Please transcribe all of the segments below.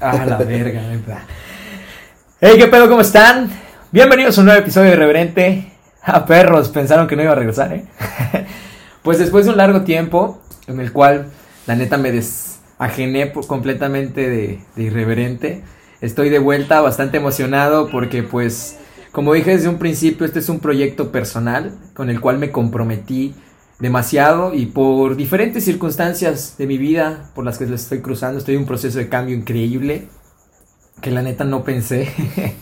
Ah, la verga. Hey, ¿qué pedo? ¿Cómo están? Bienvenidos a un nuevo episodio de Irreverente. Ah, perros, pensaron que no iba a regresar, ¿eh? pues después de un largo tiempo, en el cual la neta me desajené completamente de, de Irreverente, estoy de vuelta bastante emocionado porque pues, como dije desde un principio, este es un proyecto personal con el cual me comprometí demasiado y por diferentes circunstancias de mi vida por las que les estoy cruzando, estoy en un proceso de cambio increíble que la neta no pensé.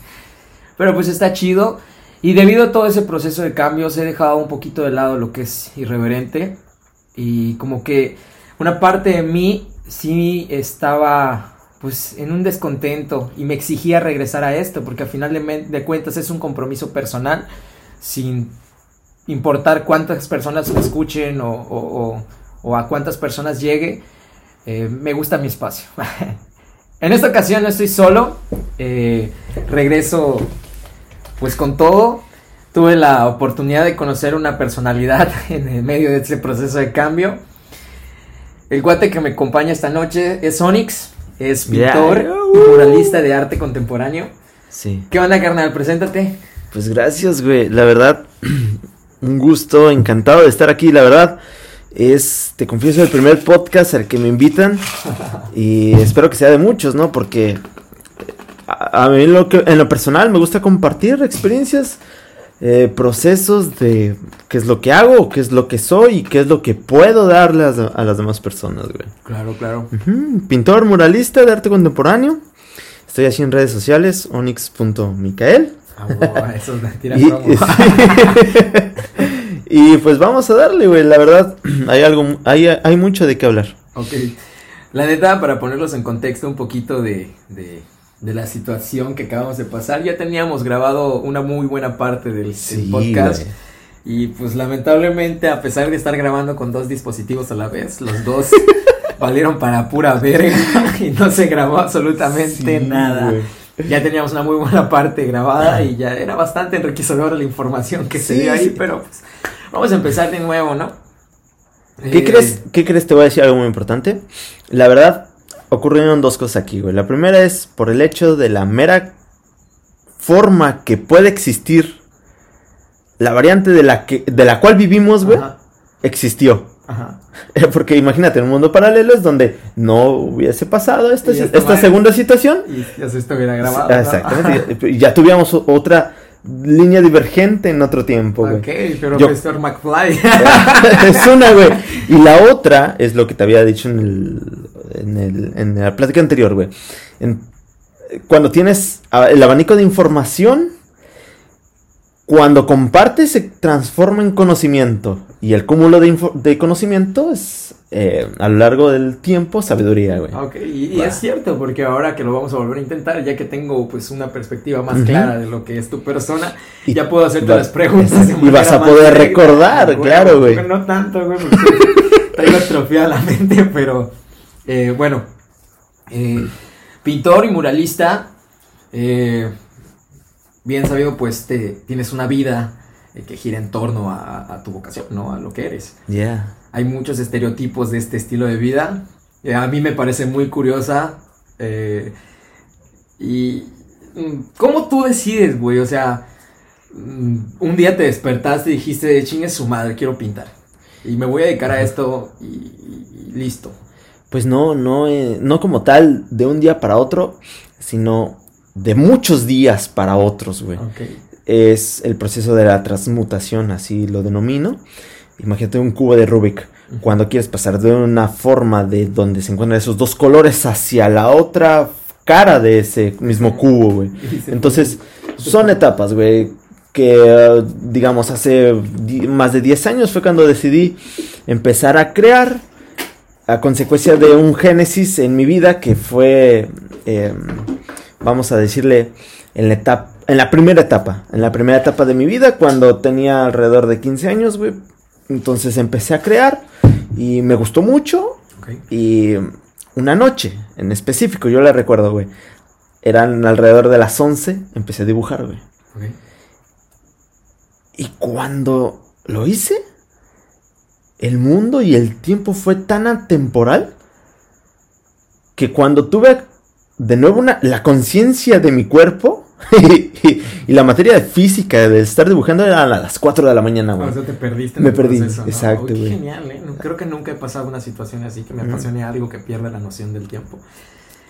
Pero pues está chido y debido a todo ese proceso de cambios he dejado un poquito de lado lo que es irreverente y como que una parte de mí sí estaba pues en un descontento y me exigía regresar a esto porque al final de, de cuentas es un compromiso personal sin importar cuántas personas me escuchen o, a cuántas personas llegue, eh, me gusta mi espacio. en esta ocasión no estoy solo, eh, regreso pues con todo. Tuve la oportunidad de conocer una personalidad en el medio de este proceso de cambio. El guate que me acompaña esta noche es Onyx, es pintor, muralista de arte contemporáneo. Sí. ¿Qué onda, carnal? Preséntate. Pues gracias, güey. La verdad, un gusto, encantado de estar aquí, la verdad. Es, te confieso, el primer podcast al que me invitan y espero que sea de muchos, ¿no? Porque a, mí lo que, en lo personal me gusta compartir experiencias, eh, procesos de qué es lo que hago, qué es lo que soy y qué es lo que puedo darle a, las demás personas, güey. Claro, claro. Pintor muralista de arte contemporáneo. Estoy así en redes sociales, onyx.micael. Ah, eso y, pues vamos a darle, güey. La verdad, hay algo, hay, hay mucho de qué hablar. Ok. La neta, para ponerlos en contexto un poquito de, de, la situación que acabamos de pasar, ya teníamos grabado una muy buena parte del, podcast. Y pues lamentablemente, a pesar de estar grabando con dos dispositivos a la vez, los dos valieron para pura verga y no se grabó absolutamente nada ya teníamos una muy buena parte grabada y ya era bastante enriquecedora la información que se dio ahí, pero pues vamos a empezar de nuevo, ¿no? ¿Qué eh, crees? ¿Qué crees? Te voy a decir algo muy importante. La verdad, ocurrieron dos cosas aquí, güey. La primera es por el hecho de la mera forma que puede existir la variante de la que de la cual vivimos, güey, existió. Ajá. Porque imagínate, en un mundo paralelo es donde no hubiese pasado esta, esta segunda situación. Y ya se estuviera grabado. Exactamente. y ya tuviéramos otra línea divergente en otro tiempo, güey. Ok, pero Mr. McFly. es una, güey. Y la otra es lo que te había dicho en, el, en, el, en la plática anterior, güey. cuando tienes el abanico de información cuando comparte se transforma en conocimiento y el cúmulo de, conocimiento es eh, a lo largo del tiempo sabiduría, güey. Ok, y, es cierto porque ahora que lo vamos a volver a intentar, ya que tengo pues una perspectiva más clara de lo que es tu persona, y ya puedo hacerte las preguntas. y vas a poder recordar, claro, güey. No tanto, güey, traigo atrofiada la mente, pero eh, bueno, eh, pintor y muralista, eh, bien sabido, pues te, tienes una vida eh, que gira en torno a, tu vocación, ¿no? A lo que eres. Yeah. Hay muchos estereotipos de este estilo de vida. Eh, a mí me parece muy curiosa. Eh, y. Mm, ¿Cómo tú decides, güey? O sea, mm, un día te despertaste y dijiste, chingue su madre, quiero pintar. Y me voy a dedicar a esto y, listo. Pues no, no, no como tal, de un día para otro, sino de muchos días para otros, güey. Es el proceso de la transmutación, así lo denomino. Imagínate un cubo de Rubik. Cuando quieres pasar de una forma de donde se encuentran esos dos colores hacia la otra cara de ese mismo cubo, güey. Entonces, son etapas, güey. Que, digamos, hace más de 10 años fue cuando decidí empezar a crear a consecuencia de un génesis en mi vida que fue em, vamos a decirle, en la etapa, en la primera etapa, en la primera etapa de mi vida, cuando tenía alrededor de 15 años, güey. Entonces empecé a crear y me gustó mucho. Y una noche en específico, yo la recuerdo, güey. Eran alrededor de las 11, empecé a dibujar, güey. Y cuando lo hice, el mundo y el tiempo fue tan atemporal que cuando tuve de nuevo una, la conciencia de mi cuerpo y, la materia física de estar dibujando era a las 4 de la mañana, güey. O sea, te perdiste. me perdí, exacto, güey. Genial, ¿eh? Creo que nunca he pasado una situación así que me apasione algo que pierda la noción del tiempo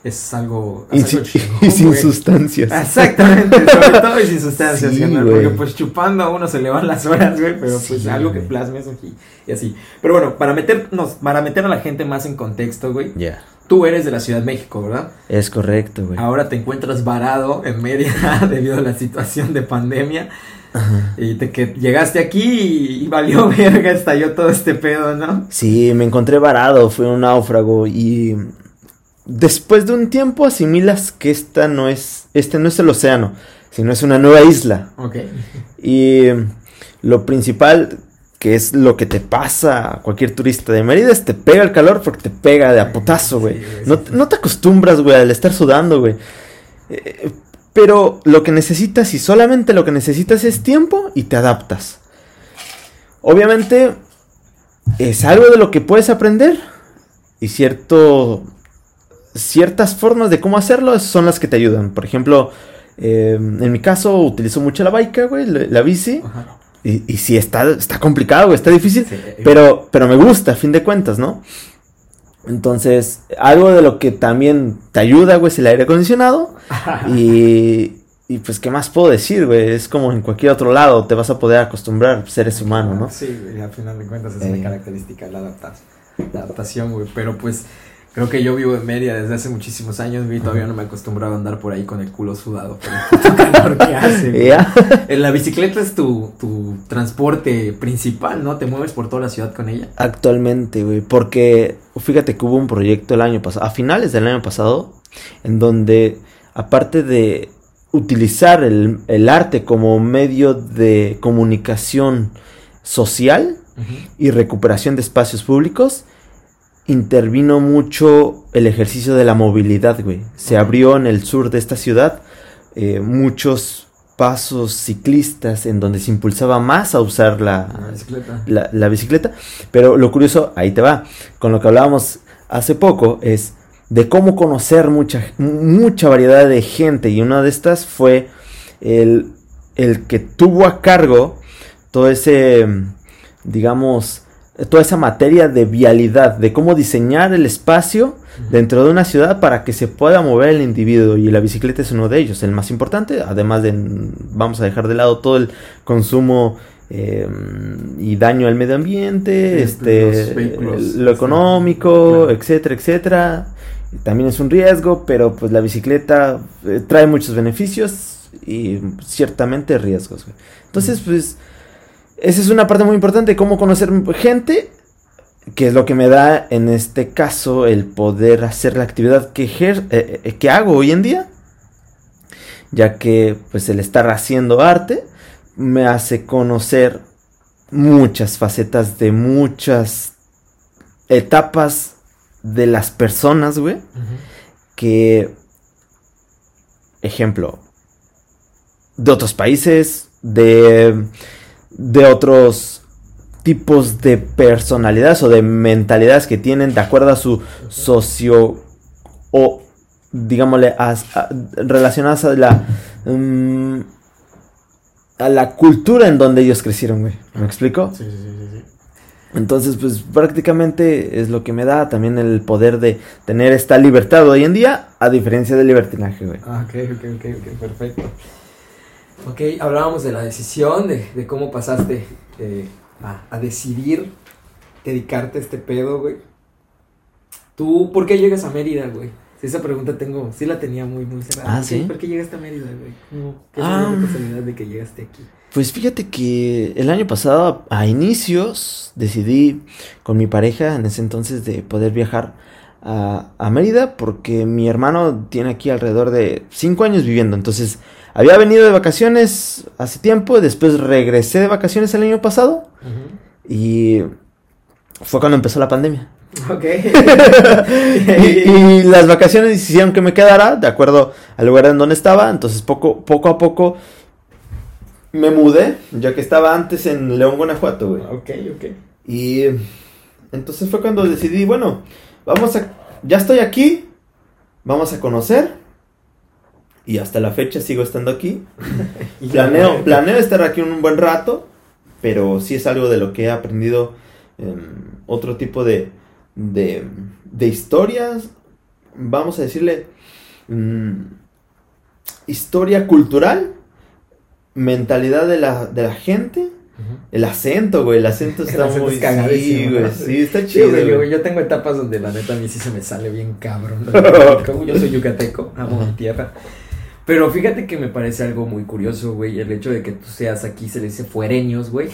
es algo. y, sin sustancias. Exactamente, sobre todo y sin sustancias, Porque pues chupando a uno se le van las horas, güey, pero pues algo que plasmes aquí y así. Pero bueno, para meternos, para meter a la gente más en contexto, güey. Ya. Tú eres de la Ciudad de México, ¿verdad? Es correcto, güey. Ahora te encuentras varado en media debido a la situación de pandemia. Ajá. Y te que llegaste aquí y, valió verga, estalló todo este pedo, ¿no? Sí, me encontré varado, fue un náufrago y después de un tiempo asimilas que esta no es, este no es el océano, sino es una nueva isla. Ok. Y lo principal, que es lo que te pasa a cualquier turista de Mérida, es te pega el calor porque te pega de apotazo, güey. no, te acostumbras, güey, al estar sudando, güey. Eh, pero lo que necesitas y solamente lo que necesitas es tiempo y te adaptas. Obviamente es algo de lo que puedes aprender y cierto ciertas formas de cómo hacerlo son las que te ayudan. Por ejemplo, eh, en mi caso utilizo mucho la bike, güey, la, bici. Y, y sí, está, está complicado, güey, está difícil. pero, pero me gusta, a fin de cuentas, ¿no? Entonces, algo de lo que también te ayuda, güey, es el aire acondicionado. y, y pues, ¿qué más puedo decir, güey? Es como en cualquier otro lado, te vas a poder acostumbrar, seres humanos, ¿no? Sí, güey, al final de cuentas es una eh. característica la adaptación, güey. Pero pues, Creo que yo vivo en Mérida desde hace muchísimos años y todavía no me he acostumbrado a andar por ahí con el culo sudado por el calor que hace. La bicicleta es tu, tu transporte principal, ¿no? Te mueves por toda la ciudad con ella. Actualmente, güey, porque fíjate que hubo un proyecto el año pasado, a finales del año pasado, en donde aparte de utilizar el, el arte como medio de comunicación social y recuperación de espacios públicos, intervino mucho el ejercicio de la movilidad, güey. Se abrió en el sur de esta ciudad eh, muchos pasos ciclistas en donde se impulsaba más a usar la, la, bicicleta. Pero lo curioso, ahí te va, con lo que hablábamos hace poco, es de cómo conocer mucha, mucha variedad de gente. Y una de estas fue el, el que tuvo a cargo todo ese, digamos, toda esa materia de vialidad, de cómo diseñar el espacio dentro de una ciudad para que se pueda mover el individuo y la bicicleta es uno de ellos, el más importante, además de, vamos a dejar de lado todo el consumo eh, y daño al medio ambiente, este, lo económico, etcétera, etcétera. También es un riesgo, pero pues la bicicleta eh, trae muchos beneficios y ciertamente riesgos. Entonces, pues esa es una parte muy importante, cómo conocer gente, que es lo que me da en este caso el poder hacer la actividad que, eh, eh, que hago hoy en día, ya que pues el estar haciendo arte me hace conocer muchas facetas de muchas etapas de las personas, güey, que, ejemplo, de otros países, de de otros tipos de personalidades o de mentalidades que tienen de acuerdo a su socio o digámosle relacionadas a la mm, a la cultura en donde ellos crecieron, güey. ¿Me explico? Sí, sí, sí, sí. Entonces, pues prácticamente es lo que me da también el poder de tener esta libertad hoy en día, a diferencia del libertinaje, güey. Ah, ok, ok, ok, ok, perfecto. Ok, hablábamos de la decisión, de, cómo pasaste eh, a, decidir dedicarte a este pedo, güey. ¿Tú por qué llegas a Mérida, güey? esa pregunta tengo, sí la tenía muy, muy cerrada. Ah, ¿sí? ¿Por qué llegaste a Mérida, güey? ¿Qué es la ah. de que llegaste aquí? Pues fíjate que el año pasado, a inicios, decidí con mi pareja en ese entonces de poder viajar a, a Mérida porque mi hermano tiene aquí alrededor de cinco años viviendo. Entonces, había venido de vacaciones hace tiempo, después regresé de vacaciones el año pasado y fue cuando empezó la pandemia. Ok. y, las vacaciones hicieron que me quedara de acuerdo al lugar en donde estaba, entonces poco, poco a poco me mudé, ya que estaba antes en León, Guanajuato, güey. Ok, ok. Y entonces fue cuando decidí, bueno, vamos a, ya estoy aquí, vamos a conocer. Y hasta la fecha sigo estando aquí. planeo, planeo estar aquí un buen rato, pero sí es algo de lo que he aprendido otro tipo de, de, de, historias, vamos a decirle, mm, historia cultural, mentalidad de la, de la gente el acento, güey, el acento está muy... Sí, güey, sí, está chido. yo tengo etapas donde la neta a mí sí se me sale bien cabrón. yo soy yucateco, amo mi tierra. Pero fíjate que me parece algo muy curioso, güey, el hecho de que tú seas aquí, se le dice fuereños, güey.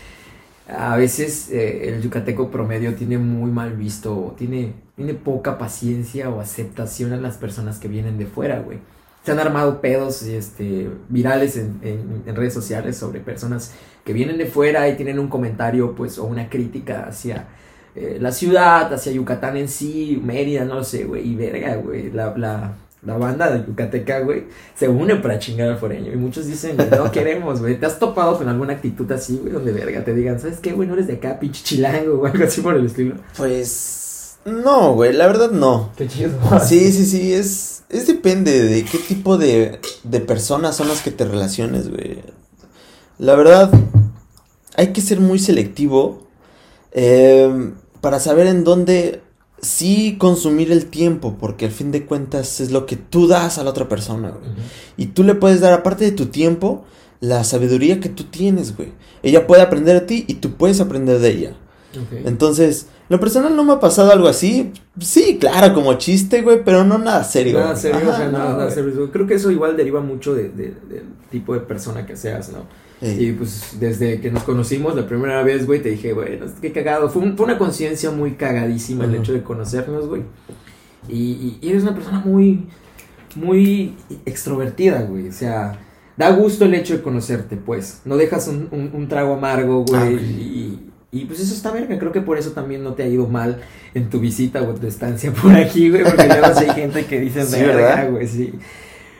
a veces eh, el yucateco promedio tiene muy mal visto, tiene, tiene poca paciencia o aceptación a las personas que vienen de fuera, güey se han armado pedos este, virales en, redes sociales sobre personas que vienen de fuera y tienen un comentario pues o una crítica hacia eh, la ciudad, hacia Yucatán en sí, Mérida, no sé, güey, y verga, güey, la, la, la, banda de Yucateca, güey, se une para chingar al foreño y muchos dicen, no queremos, güey, ¿te has topado con alguna actitud así, güey, donde verga te digan, ¿sabes qué, güey, no eres de acá, pinche chilango o algo así por el estilo? Pues, no, güey, la verdad no. Qué chido. Sí, sí, sí, es es depende de qué tipo de, de personas son las que te relaciones, güey. La verdad, hay que ser muy selectivo eh, para saber en dónde sí consumir el tiempo, porque al fin de cuentas es lo que tú das a la otra persona, güey. Y tú le puedes dar, aparte de tu tiempo, la sabiduría que tú tienes, güey. Ella puede aprender de ti y tú puedes aprender de ella. Entonces, lo personal no me ha pasado algo así. Sí, claro, como chiste, güey, pero no nada serio. Nada serio, o sea, nada, serio. Creo que eso igual deriva mucho de, del tipo de persona que seas, ¿no? Y pues desde que nos conocimos la primera vez, güey, te dije, güey, qué cagado. Fue, una conciencia muy cagadísima el hecho de conocernos, güey. Y, eres una persona muy, muy extrovertida, güey. O sea, da gusto el hecho de conocerte, pues. No dejas un, un, trago amargo, güey. Ah, y, y pues eso está verga, creo que por eso también no te ha ido mal en tu visita o en tu estancia por aquí, güey, porque luego hay gente que dice, sí, verga, güey, sí.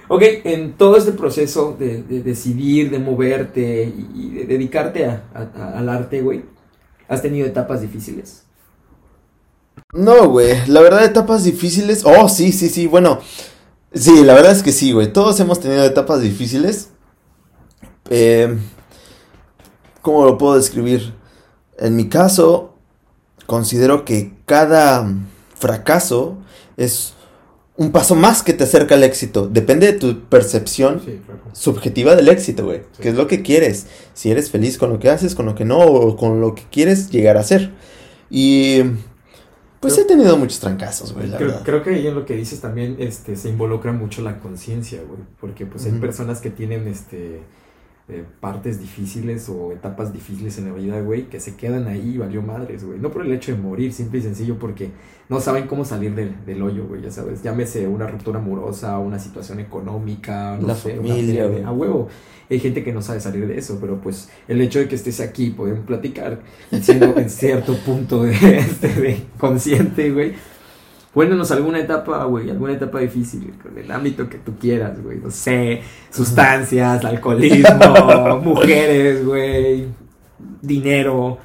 Ok, en todo este proceso de, decidir, de moverte y, de dedicarte al arte, güey, ¿has tenido etapas difíciles? No, güey, la verdad, etapas difíciles, oh, sí, sí, sí, bueno, sí, la verdad es que sí, güey, todos hemos tenido etapas difíciles. Eh, ¿Cómo lo puedo describir? En mi caso, considero que cada fracaso es un paso más que te acerca al éxito. Depende de tu percepción subjetiva del éxito, güey. ¿Qué es lo que quieres? Si eres feliz con lo que haces, con lo que no, o con lo que quieres llegar a ser. Y pues he tenido muchos trancazos, güey. Creo, creo, que ahí en lo que dices también este, se involucra mucho la conciencia, güey. Porque pues hay personas que tienen este eh, partes difíciles o etapas difíciles en la vida, güey, que se quedan ahí valió madres, güey. No por el hecho de morir, simple y sencillo, porque no saben cómo salir del, del hoyo, güey, ya sabes. Llámese una ruptura amorosa, una situación económica, no la sé, familia, güey. A huevo. Hay gente que no sabe salir de eso, pero pues el hecho de que estés aquí, podemos platicar, siendo en cierto punto de, este, de consciente, güey Cuéntanos alguna etapa, güey, alguna etapa difícil, con el ámbito que tú quieras, güey. No sé, sustancias, alcoholismo, mujeres, güey, dinero.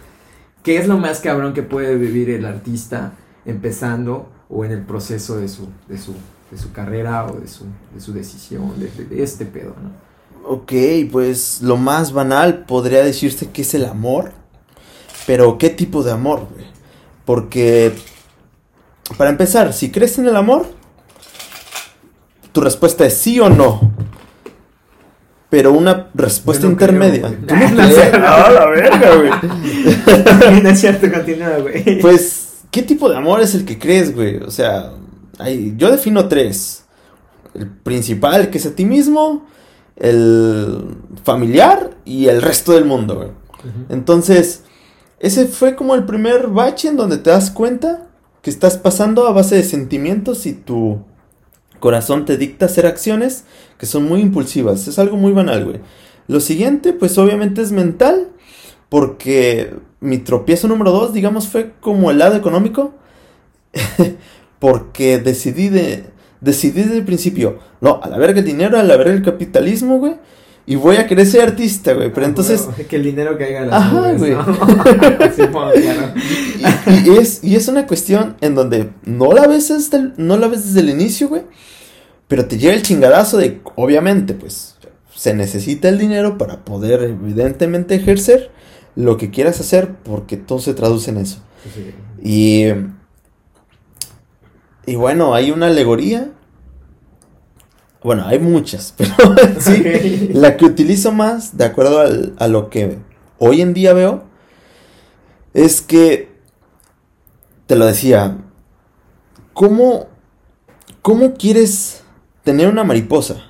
¿Qué es lo más cabrón que puede vivir el artista empezando o en el proceso de su, de su, de su carrera o de su, de su decisión, de, este pedo, ¿no? Ok, pues lo más banal podría decirse que es el amor. Pero ¿qué tipo de amor, güey? Porque para empezar, si crees en el amor, tu respuesta es sí o no. Pero una respuesta intermedia. ¿Tú no, la verga, güey. no es cierto, continúa, güey. Pues, ¿qué tipo de amor es el que crees, güey? O sea, yo defino tres. El principal, que es a ti mismo, el familiar y el resto del mundo, güey. Entonces, ese fue como el primer bache en donde te das cuenta que estás pasando a base de sentimientos y tu corazón te dicta hacer acciones que son muy impulsivas. Es algo muy banal, güey. Lo siguiente, pues obviamente es mental, porque mi tropiezo número dos, digamos, fue como el lado económico, porque decidí de, decidí desde el principio, no, a la verga el dinero, a la verga el capitalismo, güey, y voy a querer ser artista, güey. Pero ah, entonces. que el dinero caiga en las Ajá, güey. y, es, y es una cuestión en donde no la ves desde no la ves desde el inicio, güey. Pero te llega el chingadazo de, obviamente, pues, se necesita el dinero para poder, evidentemente, ejercer lo que quieras hacer, porque todo se traduce en eso. Y. Y bueno, hay una alegoría bueno, hay muchas, pero sí, la que utilizo más, de acuerdo a lo que hoy en día veo, es que, te lo decía, ¿cómo, cómo quieres tener una mariposa?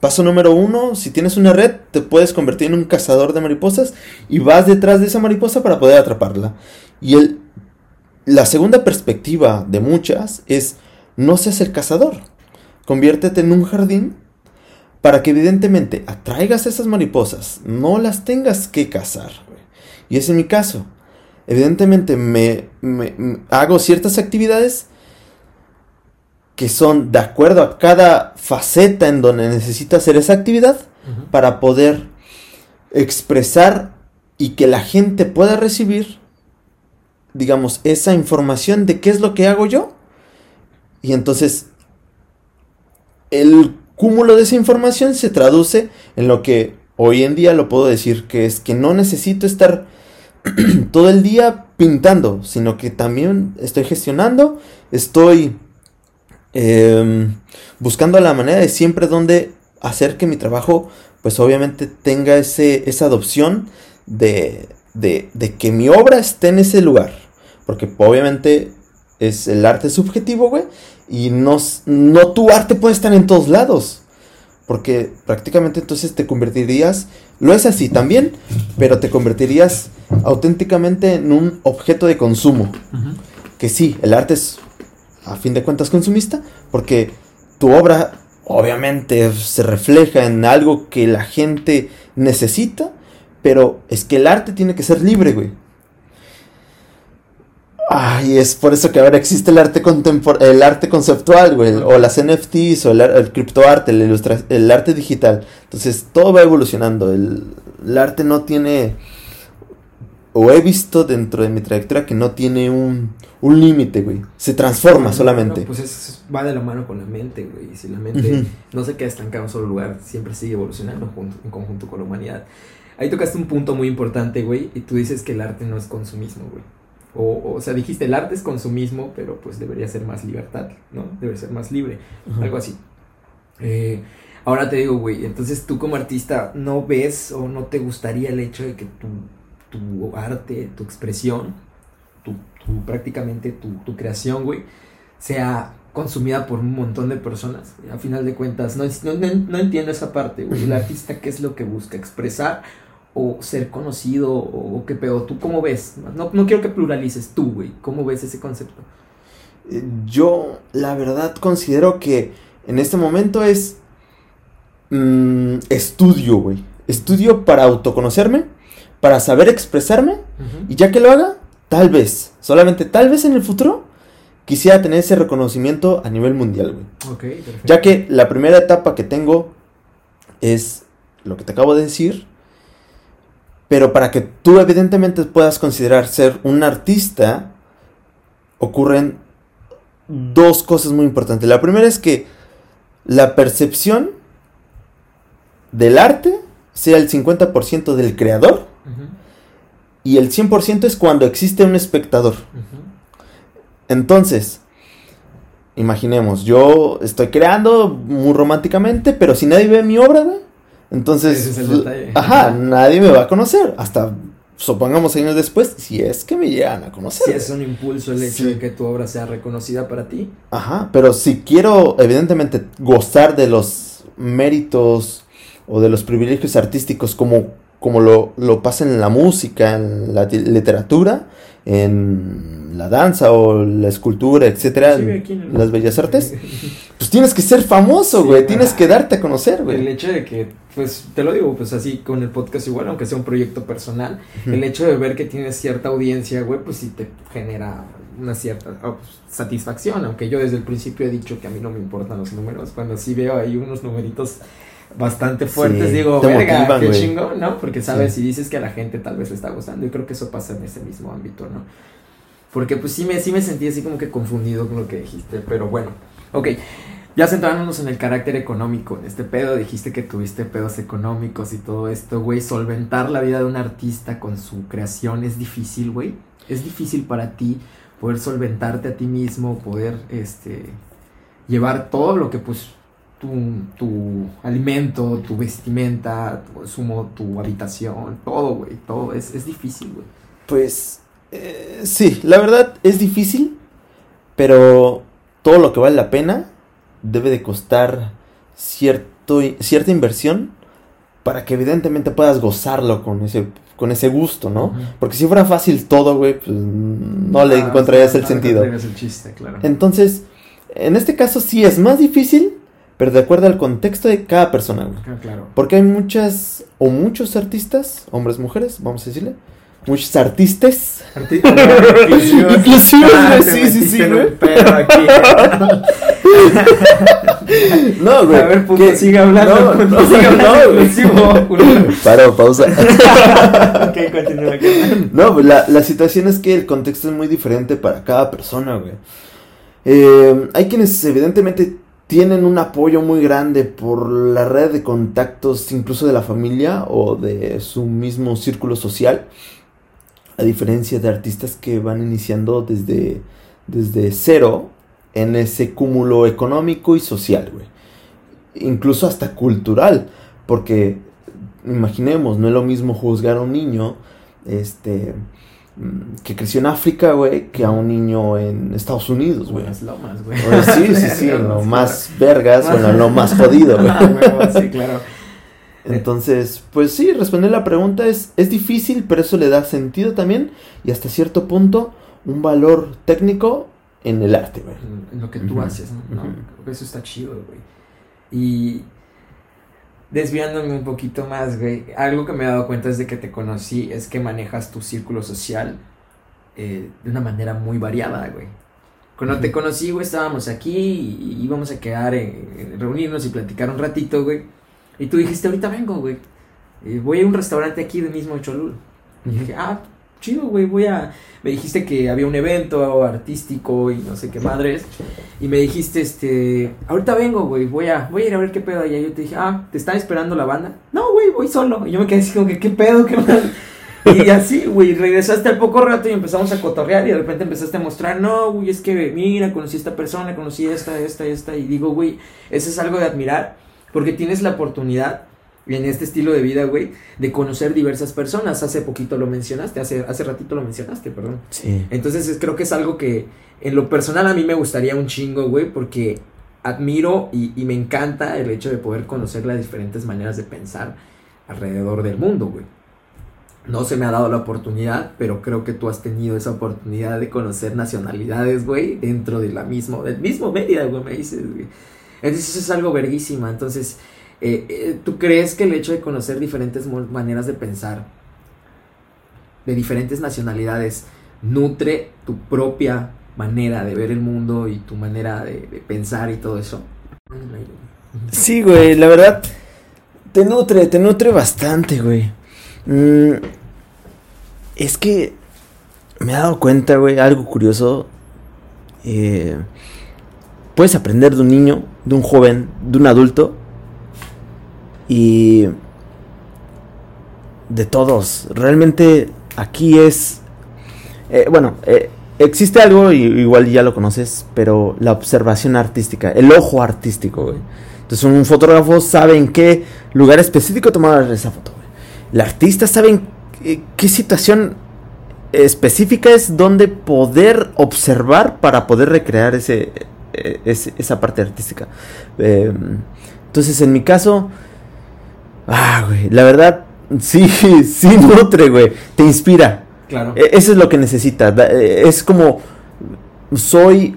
Paso número uno, si tienes una red, te puedes convertir en un cazador de mariposas y vas detrás de esa mariposa para poder atraparla. Y el, la segunda perspectiva de muchas es, no seas el cazador Conviértete en un jardín para que evidentemente atraigas esas mariposas, no las tengas que cazar. Y ese es mi caso. Evidentemente me, hago ciertas actividades que son de acuerdo a cada faceta en donde necesito hacer esa actividad para poder expresar y que la gente pueda recibir, digamos, esa información de qué es lo que hago yo. Y entonces el cúmulo de esa información se traduce en lo que hoy en día lo puedo decir, que es que no necesito estar todo el día pintando, sino que también estoy gestionando, estoy em, buscando la manera de siempre donde hacer que mi trabajo, pues obviamente tenga ese, esa adopción de, de, de que mi obra esté en ese lugar, porque obviamente es el arte subjetivo, güey, y no, no tu arte puede estar en todos lados. Porque prácticamente entonces te convertirías, lo es así también, pero te convertirías auténticamente en un objeto de consumo. Que sí, el arte es a fin de cuentas consumista, porque tu obra obviamente se refleja en algo que la gente necesita, pero es que el arte tiene que ser libre, güey. Ay, es por eso que ahora existe el arte el arte conceptual, güey, o las NFTs, o el, criptoarte, el, el arte digital. Entonces, todo va evolucionando. El, arte no tiene, o he visto dentro de mi trayectoria que no tiene un, límite, güey. Se transforma solamente. pues eso va de la mano con la mente, güey. Si la mente no se queda estancada en un solo lugar, siempre sigue evolucionando en conjunto con la humanidad. Ahí tocaste un punto muy importante, güey, y tú dices que el arte no es consumismo, güey. O, o sea, dijiste, el arte es consumismo, pero pues debería ser más libertad, ¿no? Debe ser más libre, algo así. Eh, ahora te digo, güey, entonces tú como artista no ves o no te gustaría el hecho de que tu, tu arte, tu expresión, tu, tu prácticamente tu, tu creación, güey, sea consumida por un montón de personas. A final de cuentas, no, no, no entiendo esa parte, güey. El artista, ¿qué es lo que busca? ¿Expresar o ser conocido o, qué peor. ¿Tú cómo ves? No, no quiero que pluralices tú, güey. ¿Cómo ves ese concepto? Eh, yo, la verdad, considero que en este momento es mm, estudio, güey. Estudio para autoconocerme, para saber expresarme, y ya que lo haga, tal vez, solamente tal vez en el futuro, quisiera tener ese reconocimiento a nivel mundial, güey. Ok, perfecto. Ya que la primera etapa que tengo es lo que te acabo de decir, pero para que tú evidentemente puedas considerar ser un artista, ocurren dos cosas muy importantes. La primera es que la percepción del arte sea el 50% del creador y el 100% es cuando existe un espectador. Entonces, imaginemos, yo estoy creando muy románticamente, pero si nadie ve mi obra, entonces, ajá, nadie me va a conocer. Hasta, supongamos años después, si es que me llegan a conocer. Si es un impulso el hecho de que tu obra sea reconocida para ti. Ajá, pero si quiero, evidentemente, gozar de los méritos o de los privilegios artísticos como, como lo, lo pasa en la música, en la literatura, en la danza o la escultura, etcétera, las bellas artes, pues tienes que ser famoso, güey, tienes que darte a conocer, güey. El hecho de que, pues, te lo digo, pues así con el podcast igual, aunque sea un proyecto personal, el hecho de ver que tienes cierta audiencia, güey, pues sí te genera una cierta oh, satisfacción, aunque yo desde el principio he dicho que a mí no me importan los números, cuando sí veo ahí unos numeritos bastante fuertes, digo, verga, qué chingo, ¿no? Porque sabes, si dices que a la gente tal vez le está gustando, y creo que eso pasa en ese mismo ámbito, ¿no? Porque pues sí me, sí me sentí así como que confundido con lo que dijiste, pero bueno, ok. Ya centrándonos en el carácter económico, en este pedo, dijiste que tuviste pedos económicos y todo esto, güey, solventar la vida de un artista con su creación es difícil, güey. Es difícil para ti poder solventarte a ti mismo, poder, este, llevar todo lo que, pues, tu, tu alimento, tu vestimenta, tu sumo, tu habitación, todo, güey, todo, es, es difícil, güey. Pues, eh, sí, la verdad es difícil, pero todo lo que vale la pena debe de costar cierto, cierta inversión para que evidentemente puedas gozarlo con ese, con ese gusto, ¿no? Porque si fuera fácil todo, güey, pues no le encontrarías el sentido. El chiste, claro. Entonces, en este caso sí es más difícil, pero de acuerdo al contexto de cada persona, güey. Ah, claro. Porque hay muchas o muchos artistas, hombres, mujeres, vamos a decirle, muchos artistas. Artistas. Inclusivos, ah, sí, sí, sí, güey. no, güey. A ver, puto, sigue hablando. No, no, sigue hablando. No, Paro, pausa. ok, continúa. No, pues la, la situación es que el contexto es muy diferente para cada persona, güey. Eh, hay quienes evidentemente tienen un apoyo muy grande por la red de contactos incluso de la familia o de su mismo círculo social. A diferencia de artistas que van iniciando desde, desde cero en ese cúmulo económico y social, güey. Incluso hasta cultural, porque imaginemos, no es lo mismo juzgar a un niño este que creció en África, güey, que a un niño en Estados Unidos, güey. Las lomas, güey. Sí, sí, sí, lo más vergas, bueno, lo más jodido, güey. Ah, sí, claro. Entonces, pues sí, responder la pregunta es, es difícil, pero eso le da sentido también y hasta cierto punto un valor técnico en el arte, güey. En lo que tú haces, ¿no? Eso está chido, güey. Y desviándome un poquito más, güey, algo que me he dado cuenta desde que te conocí es que manejas tu círculo social eh, de una manera muy variada, güey. Cuando te conocí, güey, estábamos aquí y íbamos a quedar, en, reunirnos y platicar un ratito, güey. Y tú dijiste, ahorita vengo, güey. Eh, voy a un restaurante aquí del mismo Cholul. Y dije, ah, chido, güey, voy a... Me dijiste que había un evento artístico y no sé qué madres. Y me dijiste, este, ahorita vengo, güey, voy a, voy a ir a ver qué pedo. Y yo te dije, ah, ¿te están esperando la banda? No, güey, voy solo. Y yo me quedé así como que, ¿qué pedo? ¿Qué? Y así, güey, regresaste al poco rato y empezamos a cotorrear y de repente empezaste a mostrar, no, güey, es que mira, conocí a esta persona, conocí a esta, esta, esta. Y digo, güey, eso es algo de admirar porque tienes la oportunidad en este estilo de vida, güey, de conocer diversas personas. Hace poquito lo mencionaste, hace, hace ratito lo mencionaste, perdón. Sí. Entonces creo que es algo que en lo personal a mí me gustaría un chingo, güey, porque admiro y, y, me encanta el hecho de poder conocer las diferentes maneras de pensar alrededor del mundo, güey. No se me ha dado la oportunidad, pero creo que tú has tenido esa oportunidad de conocer nacionalidades, güey, dentro de la mismo, del mismo Mérida, güey, me dices, güey. Entonces eso es algo verguísima, entonces eh, eh, ¿Tú crees que el hecho de conocer diferentes maneras de pensar, de diferentes nacionalidades, nutre tu propia manera de ver el mundo y tu manera de, pensar y todo eso? Sí, güey, la verdad, te nutre, te nutre bastante, güey. Mm, es que me he dado cuenta, güey, algo curioso. Eh, puedes aprender de un niño, de un joven, de un adulto, y de todos. Realmente aquí es, eh, bueno, eh, existe algo, y, igual ya lo conoces, pero la observación artística, el ojo artístico. Entonces un fotógrafo sabe en qué lugar específico tomar esa foto, güey. El artista sabe en qué, situación específica es donde poder observar para poder recrear ese, esa parte artística. Em, entonces, en mi caso, Ah, güey, la verdad, sí, sí nutre, güey. Te inspira. Claro. E, eso es lo que necesitas. E, es como. Soy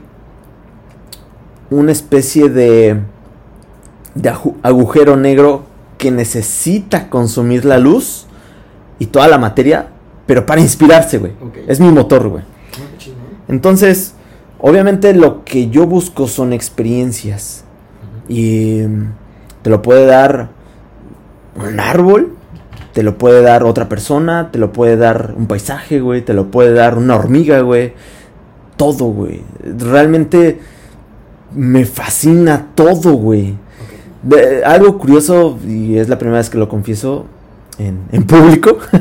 una especie de. de agujero negro que necesita consumir la luz y toda la materia, pero para inspirarse, güey. Es mi motor, güey. Ah, Entonces, obviamente lo que yo busco son experiencias. Y te lo puede dar un árbol, te lo puede dar otra persona, te lo puede dar un paisaje, güey, te lo puede dar una hormiga, güey. Todo, güey. Realmente me fascina todo, güey. algo curioso, y es la primera vez que lo confieso en, en público.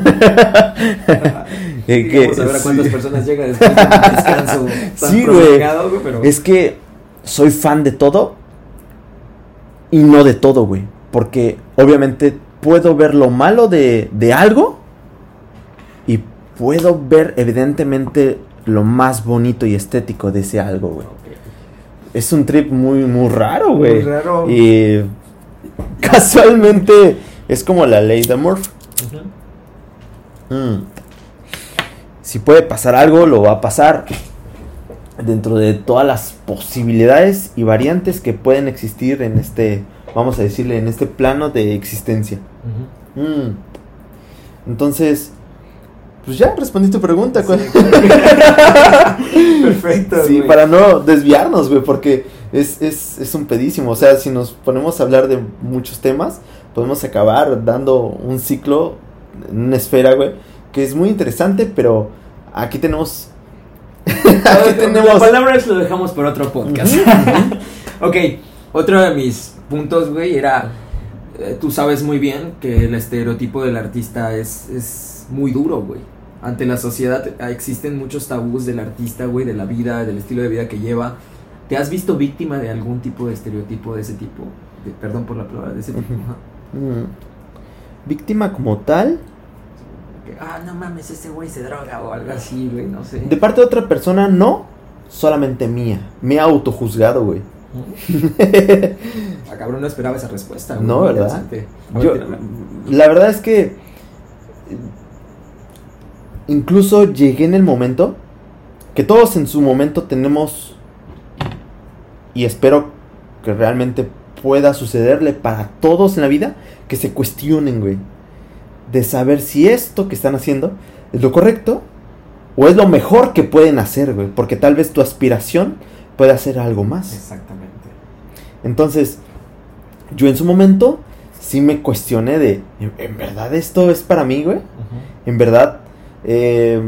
eh, que, Vamos a ver a cuántas personas llegan después de un descanso tan sí, güey. Pero... Es que soy fan de todo y no de todo, güey. Porque obviamente puedo ver lo malo de, de algo y puedo ver evidentemente lo más bonito y estético de ese algo, güey. Es un trip muy, muy raro, güey. Muy raro. Y casualmente es como la ley de amor. Mm. Si puede pasar algo, lo va a pasar dentro de todas las posibilidades y variantes que pueden existir en este, vamos a decirle, en este plano de existencia. Mm. Entonces, pues ya respondí tu pregunta. Perfecto. Sí, para no desviarnos, güey, porque es, es, es un pedísimo. O sea, si nos ponemos a hablar de muchos temas, podemos acabar dando un ciclo una esfera, güey, que es muy interesante, pero aquí tenemos... aquí tenemos... palabras lo dejamos por otro podcast. ok, otro de mis puntos, güey, era... Eh, tú sabes muy bien que el estereotipo del artista es, es muy duro, güey. Ante la sociedad existen muchos tabús del artista, güey, de la vida, del estilo de vida que lleva. ¿Te has visto víctima de algún tipo de estereotipo de ese tipo? perdón por la palabra, de ese tipo. Mm. Víctima como tal. ah, no mames, ese güey se droga o algo así, güey, no sé. De parte de otra persona, no. Solamente mía. Me he autojuzgado, güey. A cabrón no esperaba esa respuesta. No, ¿verdad? Yo, la verdad es que incluso llegué en el momento que todos en su momento tenemos y espero que realmente pueda sucederle para todos en la vida que se cuestionen, güey. De saber si esto que están haciendo es lo correcto o es lo mejor que pueden hacer, güey. Porque tal vez tu aspiración puede hacer algo más. Exactamente. Entonces, yo en su momento sí me cuestioné de, ¿en, verdad esto es para mí, güey? En verdad, eh,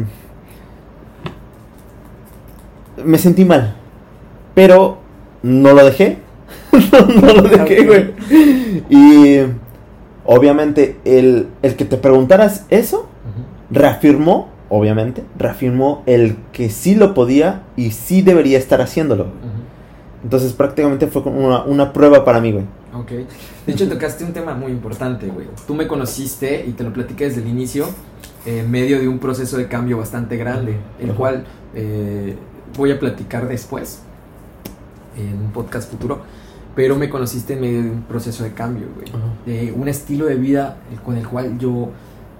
me sentí mal. Pero no lo dejé no lo dejé, güey. Y obviamente el, que te preguntaras eso, reafirmó, obviamente, reafirmó el que sí lo podía y sí debería estar haciéndolo. Entonces prácticamente fue una, una prueba para mí, güey. Ok. De hecho, tocaste un tema muy importante, güey. Tú me conociste y te lo platiqué desde el inicio, en medio de un proceso de cambio bastante grande, el cual eh, voy a platicar después, en un podcast futuro pero me conociste en medio de un proceso de cambio, güey. De un estilo de vida con el cual yo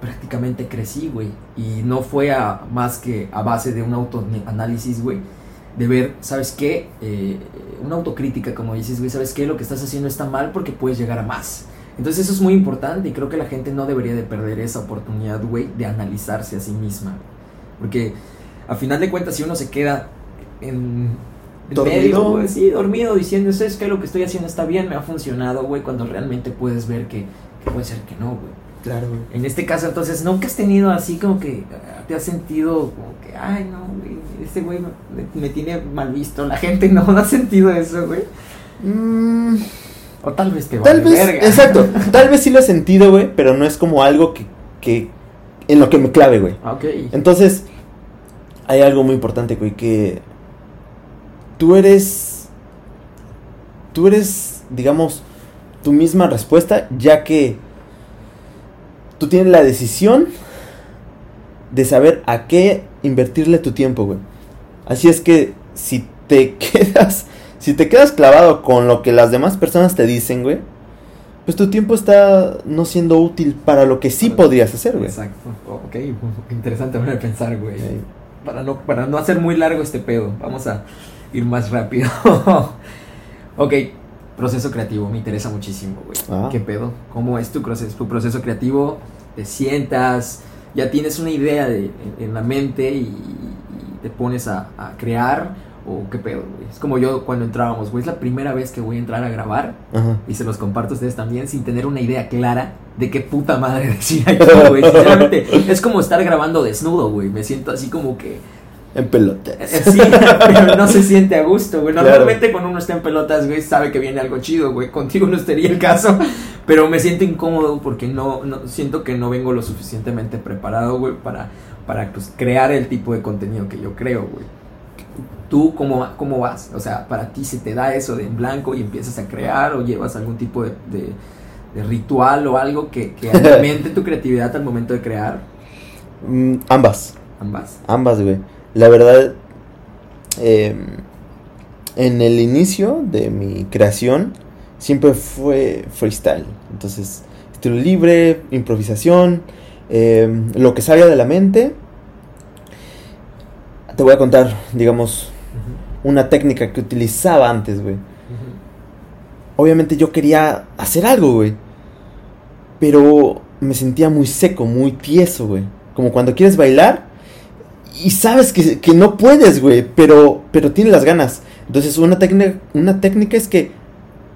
prácticamente crecí, güey. Y no fue a, más que a base de un autoanálisis, güey. De ver, ¿sabes qué? Eh, una autocrítica, como dices, güey, ¿sabes qué? Lo que estás haciendo está mal porque puedes llegar a más. Entonces eso es muy importante y creo que la gente no debería de perder esa oportunidad, güey, de analizarse a sí misma. Porque a final de cuentas, si uno se queda en ¿Dormido? sí, dormido, diciendo, es que lo que estoy haciendo está bien, me ha funcionado, güey, cuando realmente puedes ver que, puede ser que no, güey. Claro, güey. En este caso, entonces, ¿nunca has tenido así como que ah, te has sentido como que, ay, no, güey, este güey me, tiene mal visto? La gente no, no ha sentido eso, güey. Mm. o tal vez te Tal vez, exacto. tal vez sí lo he sentido, güey, pero no es como algo que, que en lo que me clave, güey. Ok. Entonces, hay algo muy importante, güey, que tú eres, tú eres, digamos, tu misma respuesta, ya que tú tienes la decisión de saber a qué invertirle tu tiempo, güey. Así es que si te quedas, si te quedas clavado con lo que las demás personas te dicen, güey, pues tu tiempo está no siendo útil para lo que sí podrías hacer, güey. Exacto. Ok, interesante manera de pensar, güey. Para no, para no hacer muy largo este pedo, vamos a ir más rápido. ok, proceso creativo, me interesa muchísimo, güey. Ah. ¿Qué pedo? ¿Cómo es tu proceso, tu proceso creativo? ¿Te sientas? ¿Ya tienes una idea de, en, la mente y, te pones a, crear? ¿O qué pedo, güey? Es como yo cuando entrábamos, güey. Es la primera vez que voy a entrar a grabar. Y se los comparto a ustedes también sin tener una idea clara de qué puta madre decir aquí, güey. Sinceramente, es como estar grabando desnudo, güey. Me siento así como que en pelotas. Eh, sí, pero no se siente a gusto, güey. Normalmente cuando uno está en pelotas, güey, sabe que viene algo chido, güey. Contigo no estaría el caso, pero me siento incómodo porque no, no siento que no vengo lo suficientemente preparado, güey, para, para pues, crear el tipo de contenido que yo creo, güey. ¿Tú cómo, cómo vas? O sea, ¿para ti se te da eso de en blanco y empiezas a crear o llevas algún tipo de, de, ritual o algo que, que alimente tu creatividad al momento de crear? Mm, ambas. Ambas. Ambas, güey. La verdad, em, en el inicio de mi creación siempre fue freestyle. Entonces, estilo libre, improvisación, em, lo que salga de la mente. Te voy a contar, digamos, una técnica que utilizaba antes, güey. Obviamente yo quería hacer algo, güey. Pero me sentía muy seco, muy tieso, güey. Como cuando quieres bailar y sabes que, no puedes, güey, pero, pero tienes las ganas. Entonces una técnica, una técnica es que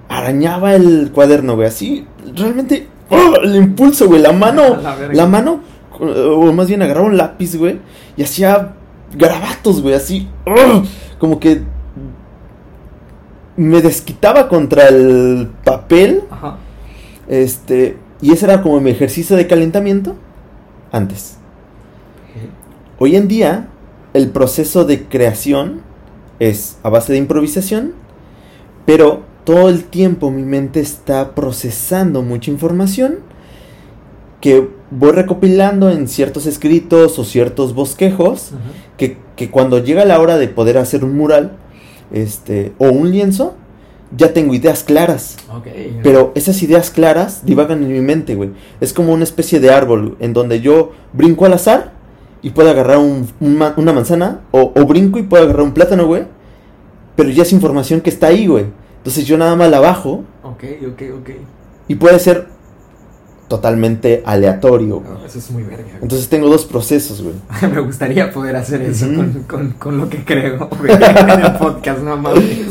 arañaba el cuaderno, güey, así, realmente, ¡oh! el impulso, güey, la mano, la, mano, o más bien agarraba un lápiz, güey, y hacía garabatos, güey, así, ¡oh! como que me desquitaba contra el papel, Ajá. este, y ese era como mi ejercicio de calentamiento antes. Hoy en día, el proceso de creación es a base de improvisación, pero todo el tiempo mi mente está procesando mucha información que voy recopilando en ciertos escritos o ciertos bosquejos que, cuando llega la hora de poder hacer un mural este, o un lienzo, ya tengo ideas claras. Pero esas ideas claras divagan en mi mente, güey. Es como una especie de árbol en donde yo brinco al azar y puedo agarrar una manzana, o, brinco y puedo agarrar un plátano, güey. Pero ya es información que está ahí, güey. Entonces yo nada más la bajo. Ok, ok, ok. Y puede ser totalmente aleatorio. eso es muy verga. Entonces tengo dos procesos, güey. Me gustaría poder hacer eso con, con, lo que creo, güey, en el podcast, no mames.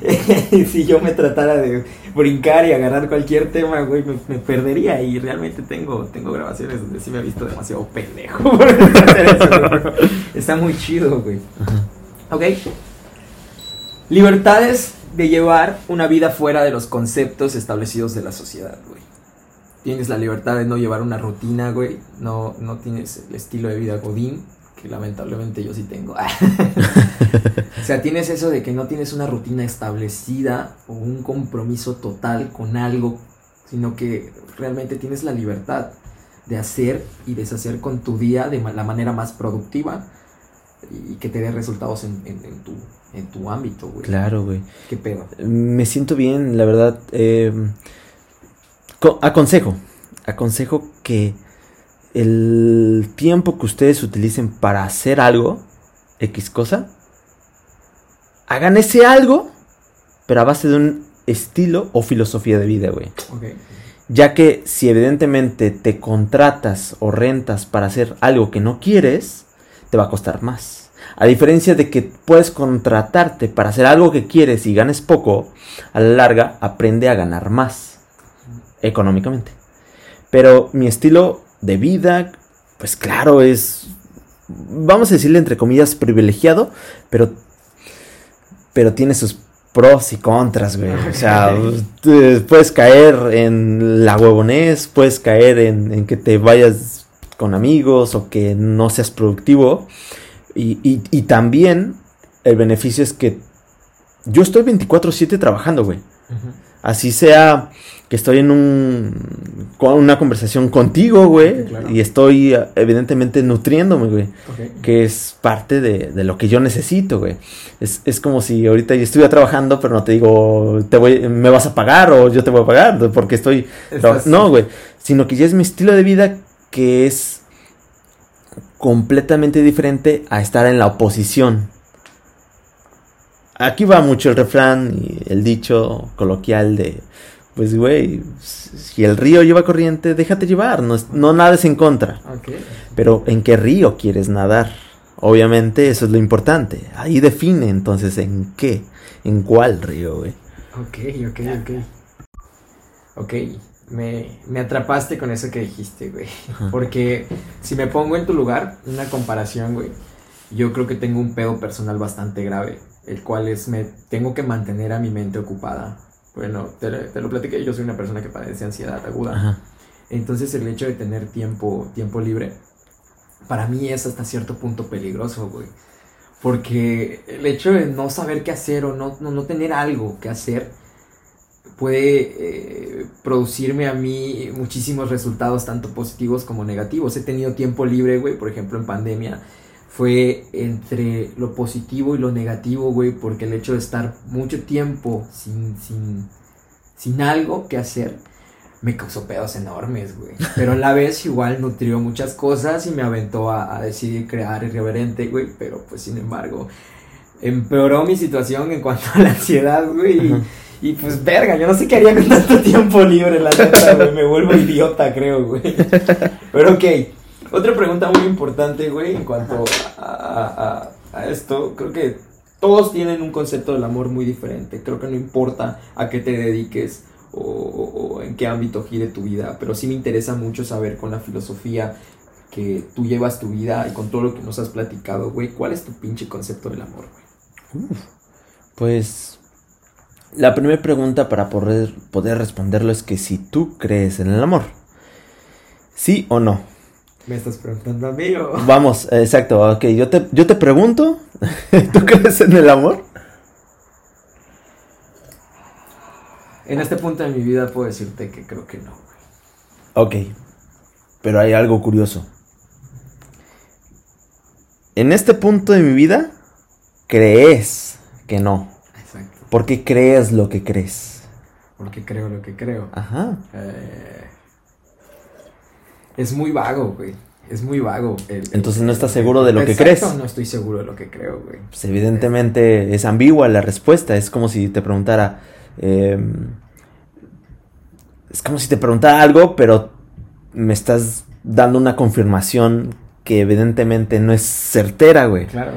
si yo me tratara de brincar y agarrar cualquier tema, güey, me, perdería. Y realmente tengo, tengo grabaciones donde sí me he visto demasiado pendejo. Está muy chido, güey. Ok. Libertades de llevar una vida fuera de los conceptos establecidos de la sociedad, güey. Tienes la libertad de no llevar una rutina, güey. No, no tienes el estilo de vida godín que lamentablemente yo sí tengo. o sea, tienes eso de que no tienes una rutina establecida o un compromiso total con algo, sino que realmente tienes la libertad de hacer y deshacer con tu día de la manera más productiva y que te dé resultados en, tu, en tu ámbito, güey. Claro, güey. ¿Qué pedo? Me siento bien, la verdad. Eh, aconsejo, aconsejo que el tiempo que ustedes utilicen para hacer algo, X cosa, hagan ese algo, pero a base de un estilo o filosofía de vida, güey. Ya que si evidentemente te contratas o rentas para hacer algo que no quieres, te va a costar más. A diferencia de que puedes contratarte para hacer algo que quieres y ganes poco, a la larga aprende a ganar más económicamente. Pero mi estilo de vida, pues claro, es, vamos a decirle entre comillas, privilegiado, pero, pero tiene sus pros y contras, güey. O sea, puedes caer en la huevonés, puedes caer en, en, que te vayas con amigos o que no seas productivo. Y, y, también el beneficio es que yo estoy 24/7 trabajando, güey. Así sea que estoy en un, una conversación contigo, güey, y estoy evidentemente nutriéndome, güey, que es parte de, lo que yo necesito, güey. Es, es, como si ahorita yo estuviera trabajando, pero no te digo, te voy, me vas a pagar o yo te voy a pagar, porque estoy... No, güey, sino que ya es mi estilo de vida que es completamente diferente a estar en la oposición. Aquí va mucho el refrán y el dicho coloquial de pues güey, si el río lleva corriente, déjate llevar, no, no nades en contra. Pero ¿en qué río quieres nadar? Obviamente eso es lo importante. Ahí define entonces en qué, en cuál río, güey. Ok, ok, ok. Ok, me, me atrapaste con eso que dijiste, güey. Porque si me pongo en tu lugar, una comparación, güey, yo creo que tengo un pedo personal bastante grave, el cual es me tengo que mantener a mi mente ocupada. Bueno, te, te lo platiqué, yo soy una persona que padece ansiedad aguda. Entonces el hecho de tener tiempo, tiempo libre, para mí es hasta cierto punto peligroso, güey. Porque el hecho de no saber qué hacer o no, no, tener algo que hacer puede eh, producirme a mí muchísimos resultados, tanto positivos como negativos. He tenido tiempo libre, güey, por ejemplo, en pandemia. Fue entre lo positivo y lo negativo, güey, porque el hecho de estar mucho tiempo sin, sin, sin algo que hacer me causó pedos enormes, güey. Pero a la vez igual nutrió muchas cosas y me aventó a, decidir crear Irreverente, güey. Pero pues sin embargo, empeoró mi situación en cuanto a la ansiedad, güey. Y, pues verga, yo no sé qué haría con tanto tiempo libre, la neta, güey. Me vuelvo idiota, creo, güey. Pero ok. Otra pregunta muy importante, güey, en cuanto a, esto. Creo que todos tienen un concepto del amor muy diferente. Creo que no importa a qué te dediques o, en qué ámbito gire tu vida, pero sí me interesa mucho saber con la filosofía que tú llevas tu vida y con todo lo que nos has platicado, güey, ¿cuál es tu pinche concepto del amor, güey? Pues la primera pregunta para poder responderlo es que si tú crees en el amor, ¿sí o no? Me estás preguntando a mí o... Vamos, exacto, ok, yo te, yo te pregunto, ¿tú crees en el amor? En este punto de mi vida puedo decirte que creo que no, Ok, pero hay algo curioso. En este punto de mi vida, crees que no. Exacto. ¿Por qué crees lo que crees? Porque creo lo que creo. Ajá. Eh, es muy vago, güey. Es muy vago. Entonces no estás seguro de lo que crees. No estoy seguro de lo que creo, güey. Pues evidentemente es ambigua la respuesta. Es como si te preguntara, Em, es como si te preguntara algo, pero me estás dando una confirmación que evidentemente no es certera, güey. Claro,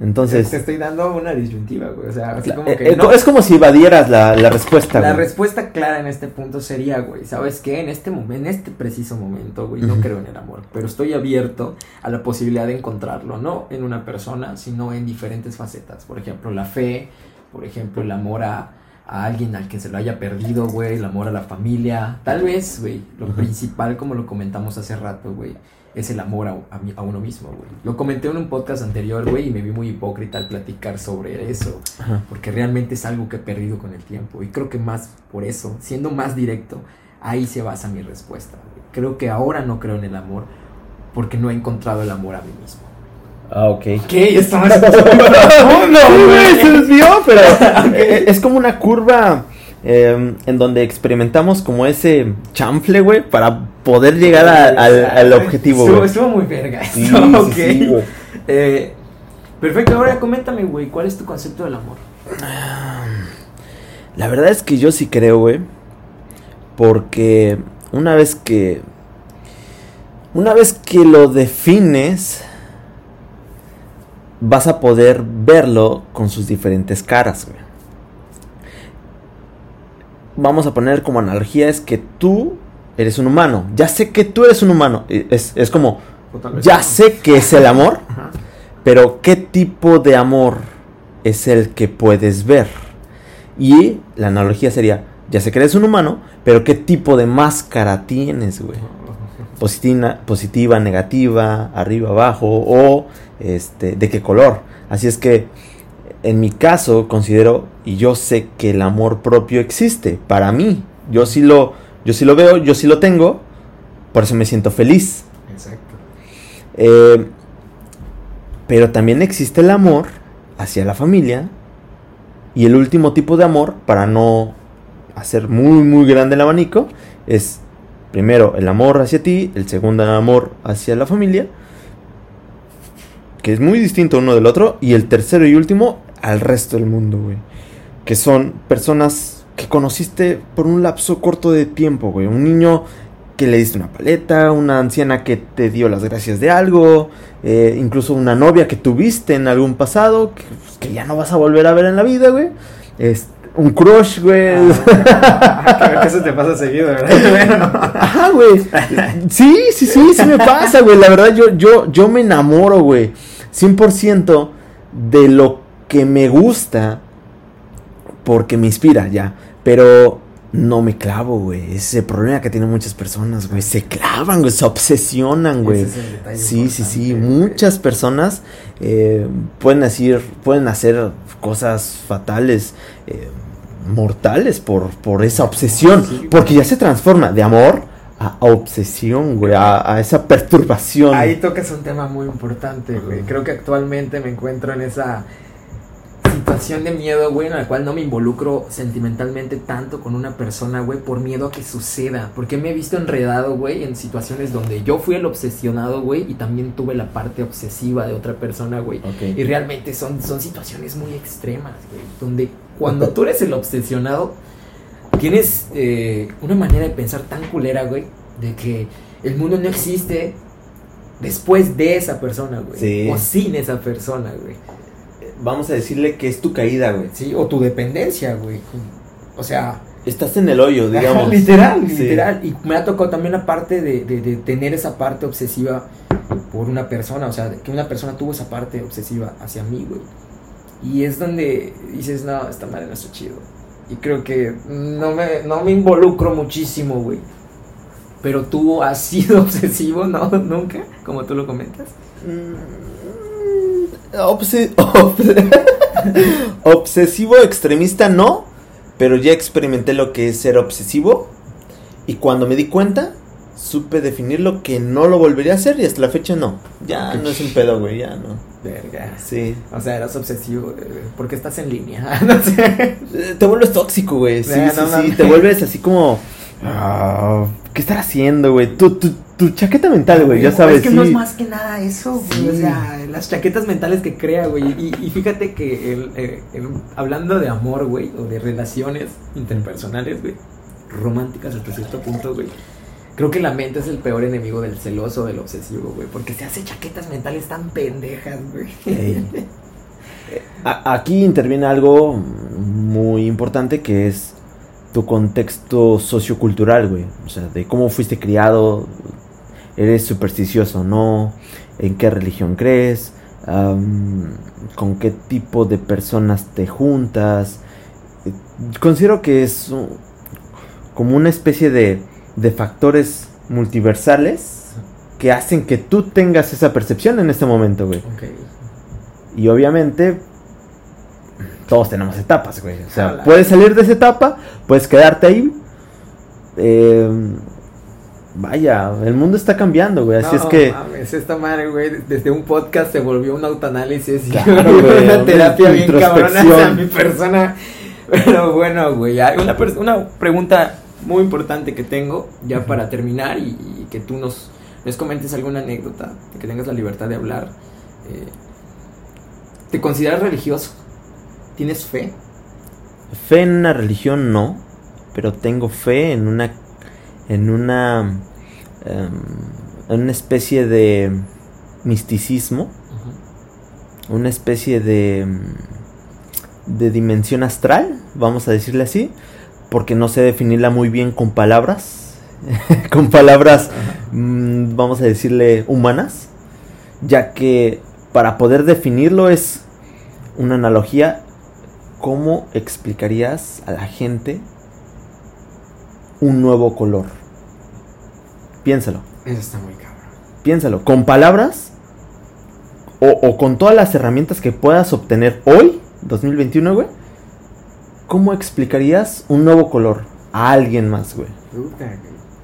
Entonces. Te estoy dando una disyuntiva, güey. O sea, así como eh, que. Eh, es como si evadieras la, respuesta, La respuesta clara en este punto sería, güey, ¿sabes qué? En este momento, en este preciso momento, güey, no creo en el amor. Pero estoy abierto a la posibilidad de encontrarlo, no en una persona, sino en diferentes facetas. Por ejemplo, la fe, por ejemplo, el amor a a alguien al que se lo haya perdido, güey, el amor a la familia. Tal vez, güey, lo principal, como lo comentamos hace rato, güey, es el amor a, a, uno mismo, güey. Lo comenté en un podcast anterior, güey, y me vi muy hipócrita al platicar sobre eso, porque realmente es algo que he perdido con el tiempo. Y creo que más por eso, siendo más directo, ahí se basa mi respuesta. Creo que ahora no creo en el amor porque no he encontrado el amor a mí mismo. Ah, ok. ¿Qué? No, güey, se desvió, pero es como una curva em, en donde experimentamos como ese chanfle, güey, para poder llegar al, objetivo, güey. Estuvo, muy verga esto, ok. eh, perfecto, ahora coméntame, güey, ¿cuál es tu concepto del amor? La verdad es que yo sí creo, güey, porque una vez que... Una vez que lo defines vas a poder verlo con sus diferentes caras. Vamos a poner como analogía es que tú eres un humano. Ya sé que tú eres un humano. Es, como, ya sé que es el amor, pero ¿qué tipo de amor es el que puedes ver? Y la analogía sería, ya sé que eres un humano, pero ¿qué tipo de máscara tienes, güey? Positiva, positiva, negativa, arriba, abajo, o este, de qué color. Así es que en mi caso considero y yo sé que el amor propio existe para mí. Yo sí lo, yo sí lo veo, yo sí lo tengo, por eso me siento feliz. Exacto. Eh, pero también existe el amor hacia la familia y el último tipo de amor, para no hacer muy muy grande el abanico, es primero el amor hacia ti, el segundo amor hacia la familia que es muy distinto uno del otro, y el tercero y último al resto del mundo, güey. Que son personas que conociste por un lapso corto de tiempo, güey. Un niño que le diste una paleta, una anciana que te dio las gracias de algo, eh, incluso una novia que tuviste en algún pasado, que, ya no vas a volver a ver en la vida, güey. un crush, güey. Ah, que eso te pasa seguido, ¿verdad? Ajá, güey. Sí, sí, sí, sí me pasa, güey. La verdad, yo, yo, yo me enamoro, güey. 100% de lo que me gusta porque me inspira, ya. Pero no me clavo, güey. Ese problema que tienen muchas personas, güey. Se clavan, güey. Se obsesionan, güey. sí, sí, sí. Muchas personas eh, pueden decir, pueden hacer cosas fatales, eh, mortales por, por esa obsesión. porque ya se transforma de amor a, obsesión, güey. A, a, esa perturbación. Ahí tocas un tema muy importante, güey. Creo que actualmente me encuentro en esa situación de miedo, güey, en la cual no me involucro sentimentalmente tanto con una persona, güey, por miedo a que suceda. Porque me he visto enredado, güey, en situaciones donde yo fui el obsesionado, güey, y también tuve la parte obsesiva de otra persona, güey. Y realmente son, son situaciones muy extremas, güey, donde cuando tú eres el obsesionado, tienes eh, una manera de pensar tan culera, güey, de que el mundo no existe después de esa persona, güey. O sin esa persona, güey vamos a decirle que es tu caída, güey. Sí, o tu dependencia, güey. O sea... Estás en el hoyo, digamos. literal, literal. Y me ha tocado también la parte de, de, tener esa parte obsesiva por una persona. O sea, que una persona tuvo esa parte obsesiva hacia mí, güey. Y es donde dices, no, esta madre no está chido. Y creo que no me, no me involucro muchísimo, güey. Pero tú has sido obsesivo, ¿no? Nunca, como tú lo comentas. Mm, obsesivo extremista no, pero ya experimenté lo que es ser obsesivo y cuando me di cuenta supe definir lo que no lo volvería a hacer y hasta la fecha no. Ya no es un pedo, güey, ya no. Verga. Sí. O sea, eras obsesivo eh, porque estás en línea. no sé. Eh, te vuelves tóxico, güey. Sí, sí, sí. Te vuelves así como. Ah, ¿Qué estar haciendo, güey? Tu, tu, tu chaqueta mental, güey, ya sabes. Es que no es más que nada eso, güey. O sea, las chaquetas mentales que crea, güey. Y, fíjate que el, eh, hablando de amor, güey, o de relaciones interpersonales, güey, románticas hasta cierto punto, güey. Creo que la mente es el peor enemigo del celoso, del obsesivo, güey. Porque se hace chaquetas mentales tan pendejas, güey. Aquí interviene algo muy importante que es tu contexto sociocultural, güey. O sea, de cómo fuiste criado, eres supersticioso, ¿no? ¿En qué religión crees? ¿Con qué tipo de personas te juntas? Considero que es como una especie de, de factores multiversales que hacen que tú tengas esa percepción en este momento, güey. Y obviamente todos tenemos etapas, güey. O sea, puedes salir de esa etapa, puedes quedarte ahí. Eh, vaya, el mundo está cambiando, güey. Así es que. Mames, esta madre, güey, desde un podcast se volvió un autoanálisis y una terapia bien cabrona hacia mi persona. Pero bueno, güey, hay una, una pregunta muy importante que tengo ya para terminar y, que tú nos, nos comentes alguna anécdota, que tengas la libertad de hablar. Eh, ¿Te consideras religioso? ¿Tienes fe? Fe en una religión no, pero tengo fe en una en una em, en una especie de misticismo, una especie de de dimensión astral, vamos a decirle así, porque no sé definirla muy bien con palabras, con palabras, mm, vamos a decirle humanas, ya que para poder definirlo es una analogía ¿cómo explicarías a la gente un nuevo color? Piénsalo. Eso está muy cabrón. Piénsalo. Con palabras o, con todas las herramientas que puedas obtener hoy, 2021, güey. ¿Cómo explicarías un nuevo color a alguien más, güey?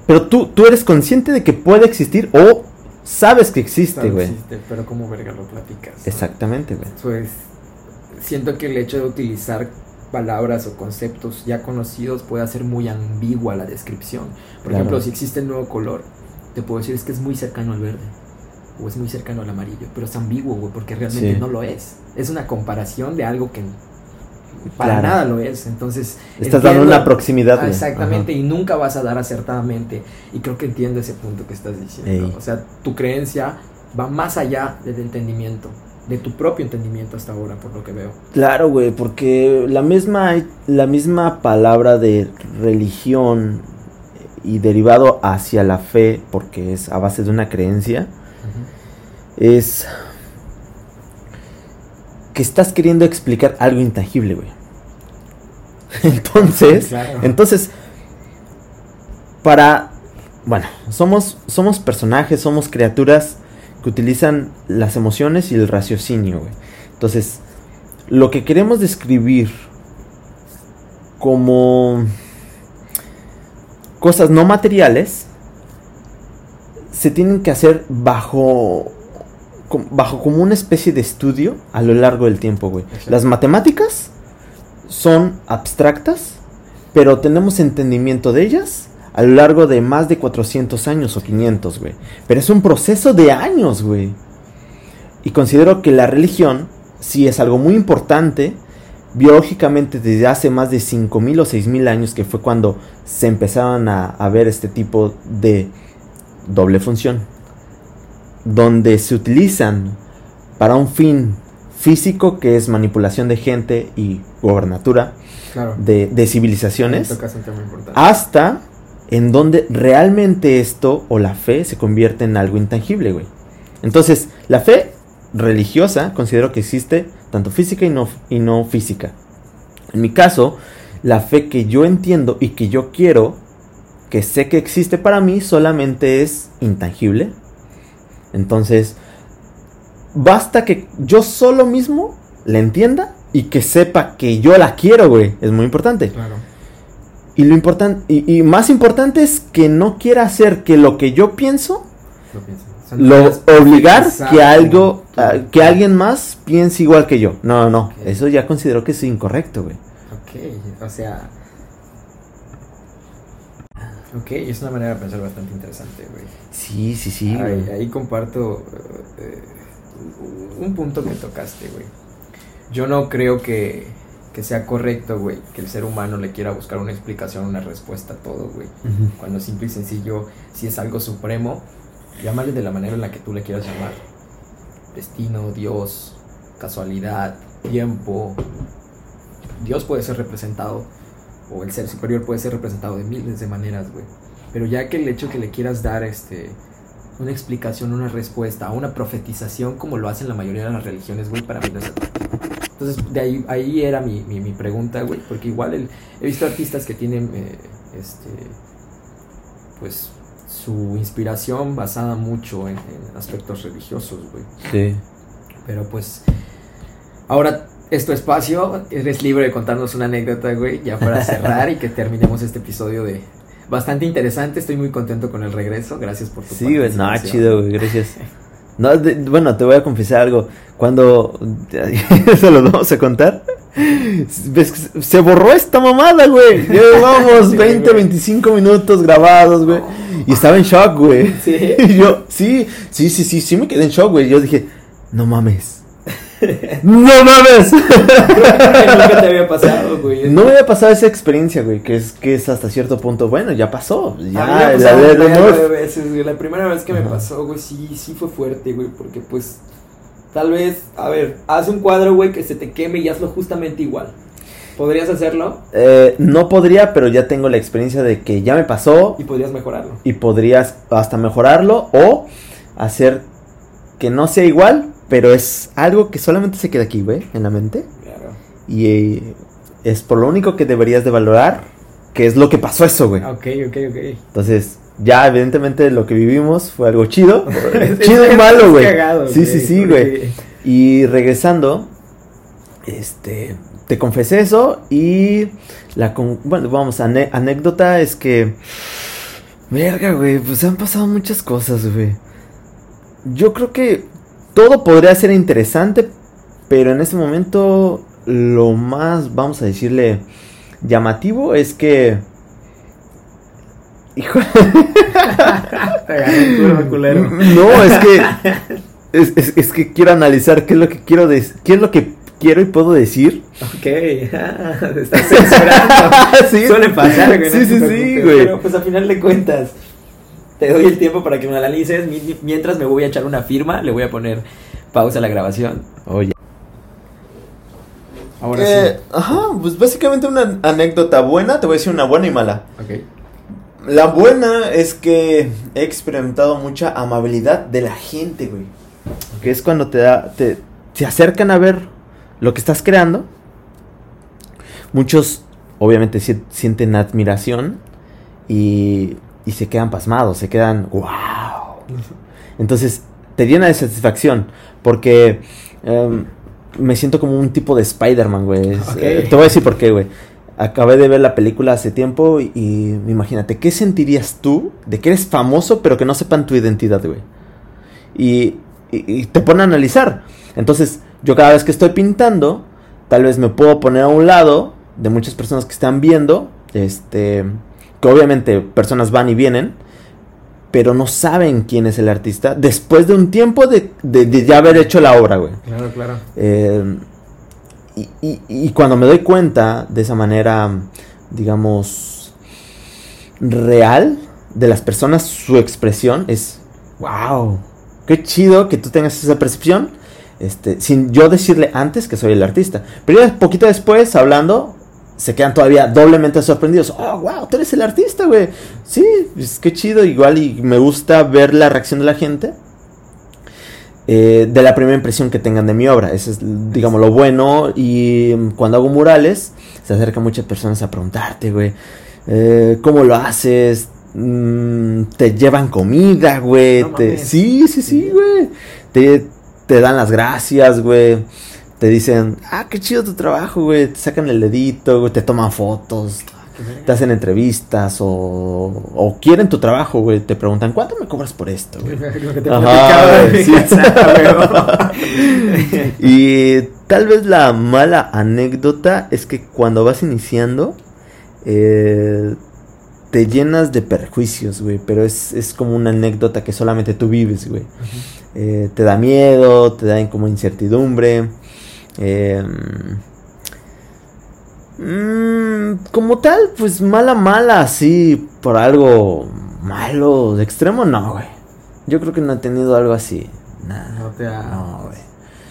Pero tú, tú eres consciente de que puede existir o sabes que existe, güey. Existe, pero ¿cómo verga lo platicas? Exactamente, güey. Pues siento que el hecho de utilizar palabras o conceptos ya conocidos puede hacer muy ambigua la descripción. Por ejemplo, si existe el nuevo color, te puedo decir es que es muy cercano al verde o es muy cercano al amarillo, pero es ambiguo, güey, porque realmente no lo es. Es una comparación de algo que Para nada lo es. Entonces. Estás dando una proximidad. exactamente, y nunca vas a dar acertadamente. Y creo que entiendo ese punto que estás diciendo. O sea, tu creencia va más allá del entendimiento de tu propio entendimiento hasta ahora, por lo que veo. Claro, güey, porque la misma, la misma palabra de religión y derivado hacia la fe, porque es a base de una creencia, es que estás queriendo explicar algo intangible, güey. Entonces, entonces, para, bueno, somos, somos personajes, somos criaturas que utilizan las emociones y el raciocinio, güey. Entonces, lo que queremos describir como cosas no materiales se tienen que hacer bajo bajo como una especie de estudio a lo largo del tiempo, güey. Las matemáticas son abstractas, pero tenemos entendimiento de ellas a lo largo de más de 400 años o 500, güey. Pero es un proceso de años, güey. Y considero que la religión sí es algo muy importante biológicamente desde hace más de 5.000 o 6.000 años, que fue cuando se empezaron a, a ver este tipo de doble función, donde se utilizan para un fin físico que es manipulación de gente y gobernatura de, de, civilizaciones, hasta en donde realmente esto o la fe se convierte en algo intangible, güey. Entonces, la fe religiosa considero que existe tanto física y no, y no física. En mi caso, la fe que yo entiendo y que yo quiero, que sé que existe para mí, solamente es intangible. Entonces, basta que yo solo mismo la entienda y que sepa que yo la quiero, güey. Es muy importante. Claro. Y lo importante, y, más importante es que no quiera hacer que lo que yo pienso, lo, obligar que algo, que alguien más piense igual que yo. No, no, eso ya considero que es incorrecto, güey. Ok, o sea... Ok, es una manera de pensar bastante interesante, güey. Sí, sí, sí, ahí, ahí, comparto eh, un punto que tocaste, güey. Yo no creo que que sea correcto, güey, que el ser humano le quiera buscar una explicación, una respuesta a todo, güey. Cuando simple y sencillo, si es algo supremo, llámale de la manera en la que tú le quieras llamar. Destino, Dios, casualidad, tiempo. Dios puede ser representado, o el ser superior puede ser representado de miles de maneras, güey. Pero ya que el hecho que le quieras dar este una explicación, una respuesta, una profetización como lo hacen la mayoría de las religiones, güey, para mí no es entonces, de ahí, ahí era mi, mi, pregunta, güey, porque igual el, he visto artistas que tienen, eh, este, pues, su inspiración basada mucho en, aspectos religiosos, güey. Sí. Pero pues, ahora es tu espacio, eres libre de contarnos una anécdota, güey, ya para cerrar y que terminemos este episodio de bastante interesante. Estoy muy contento con el regreso. Gracias por tu Sí, güey, no, chido, güey, gracias. No, bueno, te voy a confesar algo. Cuando. ¿Se lo vamos a contar? Se borró esta mamada, güey. Llevamos 20, 25 minutos grabados, güey. Y estaba en shock, güey. Sí. Y yo, sí, sí, sí, sí, sí me quedé en shock, güey. Yo dije, no mames. ¡No mames! nunca te había pasado, güey. No me había pasado esa experiencia, güey, que es, que es hasta cierto punto, bueno, ya pasó. Ya, la, de, La primera vez que me pasó, güey, sí, sí fue fuerte, güey, porque pues, tal vez, a ver, haz un cuadro, güey, que se te queme y hazlo justamente igual. ¿Podrías hacerlo? Eh, no podría, pero ya tengo la experiencia de que ya me pasó. Y podrías mejorarlo. Y podrías hasta mejorarlo o hacer que no sea igual, pero es algo que solamente se queda aquí, güey, en la mente. Claro. Y eh, es por lo único que deberías de valorar, que es lo que pasó eso, güey. Ok, ok, ok. Entonces, ya evidentemente lo que vivimos fue algo chido. chido y malo, güey. Sí, sí, sí, güey. Y regresando, este, te confesé eso y la, bueno, vamos, anécdota es que, verga, güey, pues han pasado muchas cosas, güey. Yo creo que todo podría ser interesante, pero en este momento lo más, vamos a decirle, llamativo es que... Hijo... no, es que... Es, que quiero analizar qué es lo que quiero decir, qué es lo que quiero y puedo decir. Ok, estás censurando. sí. Suele pasar, güey. Sí, sí, sí, güey. Pero pues a final de cuentas, te doy el tiempo para que me analices. Mientras me voy a echar una firma, le voy a poner pausa a la grabación. Oye. Ahora sí. Ajá, pues básicamente una anécdota buena, te voy a decir una buena y mala. Ok. La buena es que he experimentado mucha amabilidad de la gente, güey. Que es cuando te da, te, se acercan a ver lo que estás creando. Muchos, obviamente, sienten admiración y, y se quedan pasmados, se quedan, wow. Entonces, te llena de satisfacción porque em, me siento como un tipo de Spider-Man, güey. Eh, te voy a decir por qué, güey acabé de ver la película hace tiempo y, imagínate, ¿qué sentirías tú de que eres famoso pero que no sepan tu identidad, güey? Y, te pone a analizar. Entonces, yo cada vez que estoy pintando, tal vez me puedo poner a un lado de muchas personas que están viendo, este, que obviamente personas van y vienen, pero no saben quién es el artista después de un tiempo de, de, ya haber hecho la obra, güey. Claro, claro. Eh, y, cuando me doy cuenta de esa manera, digamos, real de las personas, su expresión es, wow, qué chido que tú tengas esa percepción, este, sin yo decirle antes que soy el artista. Pero ya poquito después, hablando, se quedan todavía doblemente sorprendidos. Oh, wow, tú eres el artista, güey. Sí, es que chido, igual y me gusta ver la reacción de la gente. Eh, de la primera impresión que tengan de mi obra. Eso es, digamos, lo bueno. Y cuando hago murales, se acercan muchas personas a preguntarte, güey, eh, ¿cómo lo haces? Mm, te llevan comida, güey. sí, sí, sí, güey. Te, te dan las gracias, güey. Te dicen, ah, qué chido tu trabajo, güey. Te sacan el dedito, güey. Te toman fotos te hacen entrevistas o, o quieren tu trabajo, güey. Te preguntan, ¿cuánto me cobras por esto, güey? y tal vez la mala anécdota es que cuando vas iniciando, eh, te llenas de perjuicios, güey. Pero es, es, como una anécdota que solamente tú vives, güey. Eh, te da miedo, te da como incertidumbre. Eh, Mmm, como tal, pues mala, mala, así, por algo malo, de extremo, no, güey. Yo creo que no he tenido algo así. Nada. No te ha. No, güey.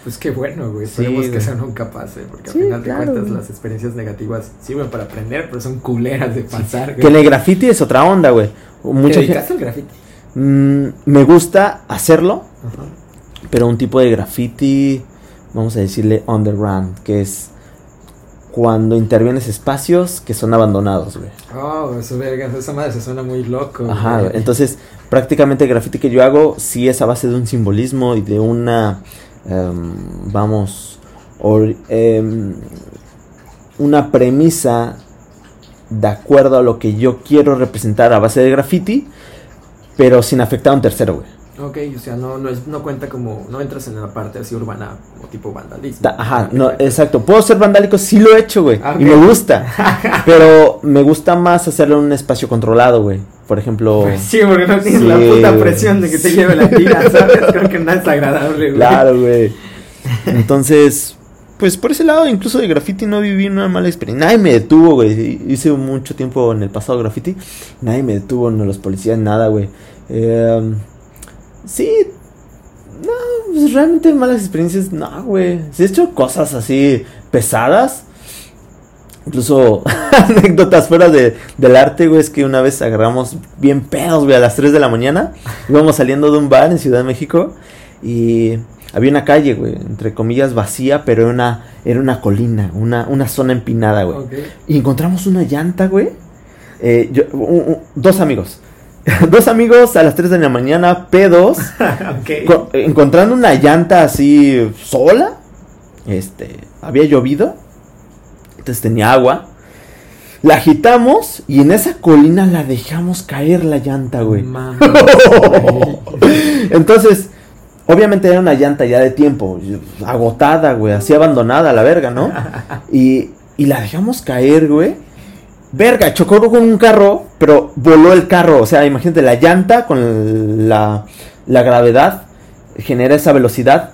Pues qué bueno, güey. Esperemos que eso nunca pase. Porque al final de cuentas, las experiencias negativas sirven para aprender, pero son culeras de pasar, güey. Que en el graffiti es otra onda, güey. Mucha ¿Te al graffiti? Mm, me gusta hacerlo, pero un tipo de graffiti, vamos a decirle underground, que es cuando intervienes espacios que son abandonados, güey. Oh, eso, verga, esa madre se suena muy loco. Ajá, entonces prácticamente el graffiti que yo hago sí es a base de un simbolismo y de una, em, vamos, em, una premisa de acuerdo a lo que yo quiero representar a base de graffiti, pero sin afectar a un tercero, güey. Ok, o sea, no, no, es, no cuenta como, no entras en la parte así urbana como tipo vandalismo. Ajá, no, exacto. Puedo ser vandálico, sí lo he hecho, güey. Y me gusta. pero me gusta más hacerlo en un espacio controlado, güey. Por ejemplo. Pues sí, porque no tienes la puta presión de que te lleve la tira, ¿sabes? Creo que no es agradable, güey. Claro, güey. Entonces, pues por ese lado, incluso de graffiti no viví una mala experiencia. Nadie me detuvo, güey. Hice mucho tiempo en el pasado graffiti. Nadie me detuvo, no los policías, nada, güey. Eh, Sí, no, pues realmente malas experiencias, no, güey. Si he hecho cosas así pesadas. Incluso anécdotas fuera de, del arte, güey, es que una vez agarramos bien pedos, güey, a las 3 de la mañana. Íbamos saliendo de un bar en Ciudad de México y había una calle, güey, entre comillas vacía, pero era una, era una colina, una, una zona empinada, güey. Y encontramos una llanta, güey. Eh, yo, dos amigos. dos amigos a las 3 de la mañana, pedos, encontrando una llanta así sola. Este, había llovido, entonces tenía agua. La agitamos y en esa colina la dejamos caer la llanta, güey. entonces, obviamente era una llanta ya de tiempo, agotada, güey, así abandonada la verga, ¿no? Y, y la dejamos caer, güey verga, chocó con un carro, pero voló el carro. O sea, imagínate, la llanta con la, la gravedad genera esa velocidad.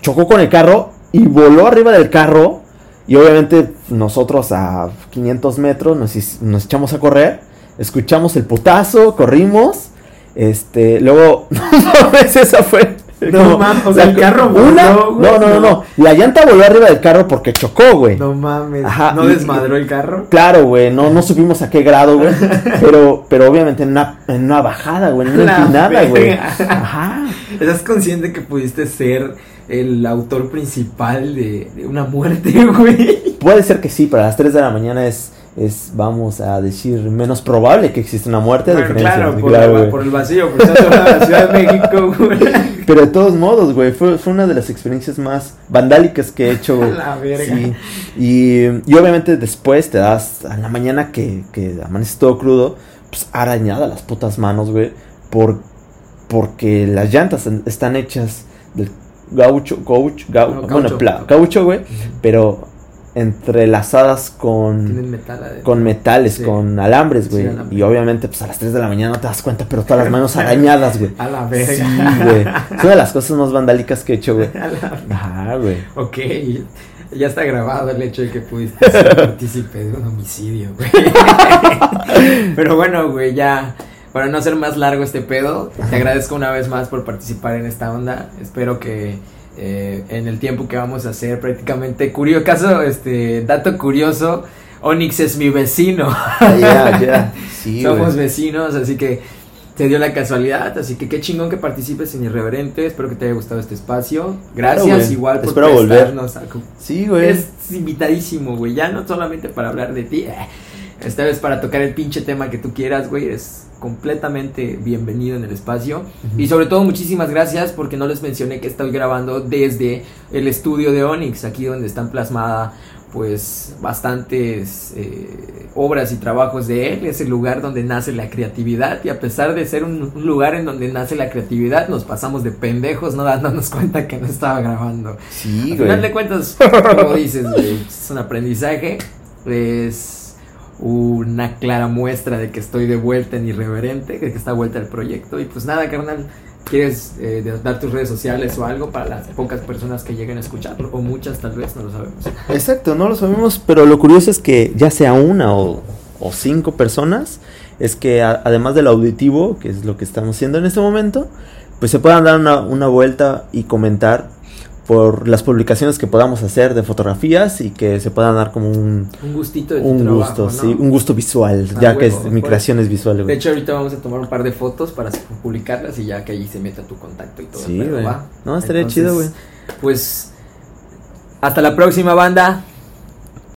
Chocó con el carro y voló arriba del carro. Y obviamente nosotros a 500 metros nos, nos echamos a correr. Escuchamos el putazo, corrimos. Este, luego, no, esa fue no mames, o sea, el carro una, no, no, no, no, La llanta voló arriba del carro porque chocó, güey. No mames. Ajá. ¿No desmadró el carro? Claro, güey. No, no supimos a qué grado, güey. pero, pero obviamente en una, en una bajada, güey. En una empinada, güey. Ajá. ¿Estás consciente que pudiste ser el autor principal de, de una muerte, güey? Puede ser que sí, pero a las 3 de la mañana es es, vamos a decir, menos probable que exista una muerte. claro, por, por, el vacío, por la Ciudad de México, güey. Pero de todos modos, güey, fue, fue una de las experiencias más vandálicas que he hecho, güey. La verga. Y, y, obviamente después te das, a la mañana que, que amaneces todo crudo, pues arañada las putas manos, güey, por, porque las llantas están hechas del gaucho, gaucho, gaucho, bueno, gaucho, güey, pero entrelazadas con con metales, con alambres, güey. y obviamente, pues a las 3 de la mañana no te das cuenta, pero todas las manos arañadas, güey. A la verga. Sí, güey. Es una de las cosas más vandálicas que he hecho, güey. Ajá, güey. Ok. Ya está grabado el hecho de que pudiste ser partícipe de un homicidio, güey. pero bueno, güey, ya. Para no hacer más largo este pedo, te agradezco una vez más por participar en esta onda. Espero que eh, en el tiempo que vamos a hacer prácticamente curioso caso este dato curioso Onyx es mi vecino. Ah, somos vecinos así que te dio la casualidad así que qué chingón que participes en Irreverente espero que te haya gustado este espacio. Gracias igual por espero volver. sí güey. Es invitadísimo güey. Ya no solamente para hablar de ti esta vez para tocar el pinche tema que tú quieras güey es completamente bienvenido en el espacio. Y sobre todo muchísimas gracias porque no les mencioné que estoy grabando desde el estudio de Onyx, aquí donde están plasmadas pues bastantes eh, obras y trabajos de él, es el lugar donde nace la creatividad y a pesar de ser un, lugar en donde nace la creatividad, nos pasamos de pendejos no dándonos cuenta que no estaba grabando. Sí, Al final de cuentas, como dices, es un aprendizaje, es una clara muestra de que estoy de vuelta en Irreverente, de que está vuelta el proyecto. Y pues nada, carnal, ¿quieres eh, dar tus redes sociales o algo para las pocas personas que lleguen a escucharlo? O muchas tal vez, no lo sabemos. Exacto, no lo sabemos, pero lo curioso es que ya sea una o, cinco personas, es que además del auditivo, que es lo que estamos haciendo en este momento, pues se puedan dar una, una vuelta y comentar por las publicaciones que podamos hacer de fotografías y que se puedan dar como un, un gustito de un gusto, sí, un gusto visual, ah, ya que es, mi creación es visual. De hecho, ahorita vamos a tomar un par de fotos para publicarlas y ya que allí se meta tu contacto y todo. Sí, güey. No, estaría chido, güey. Pues hasta la próxima banda.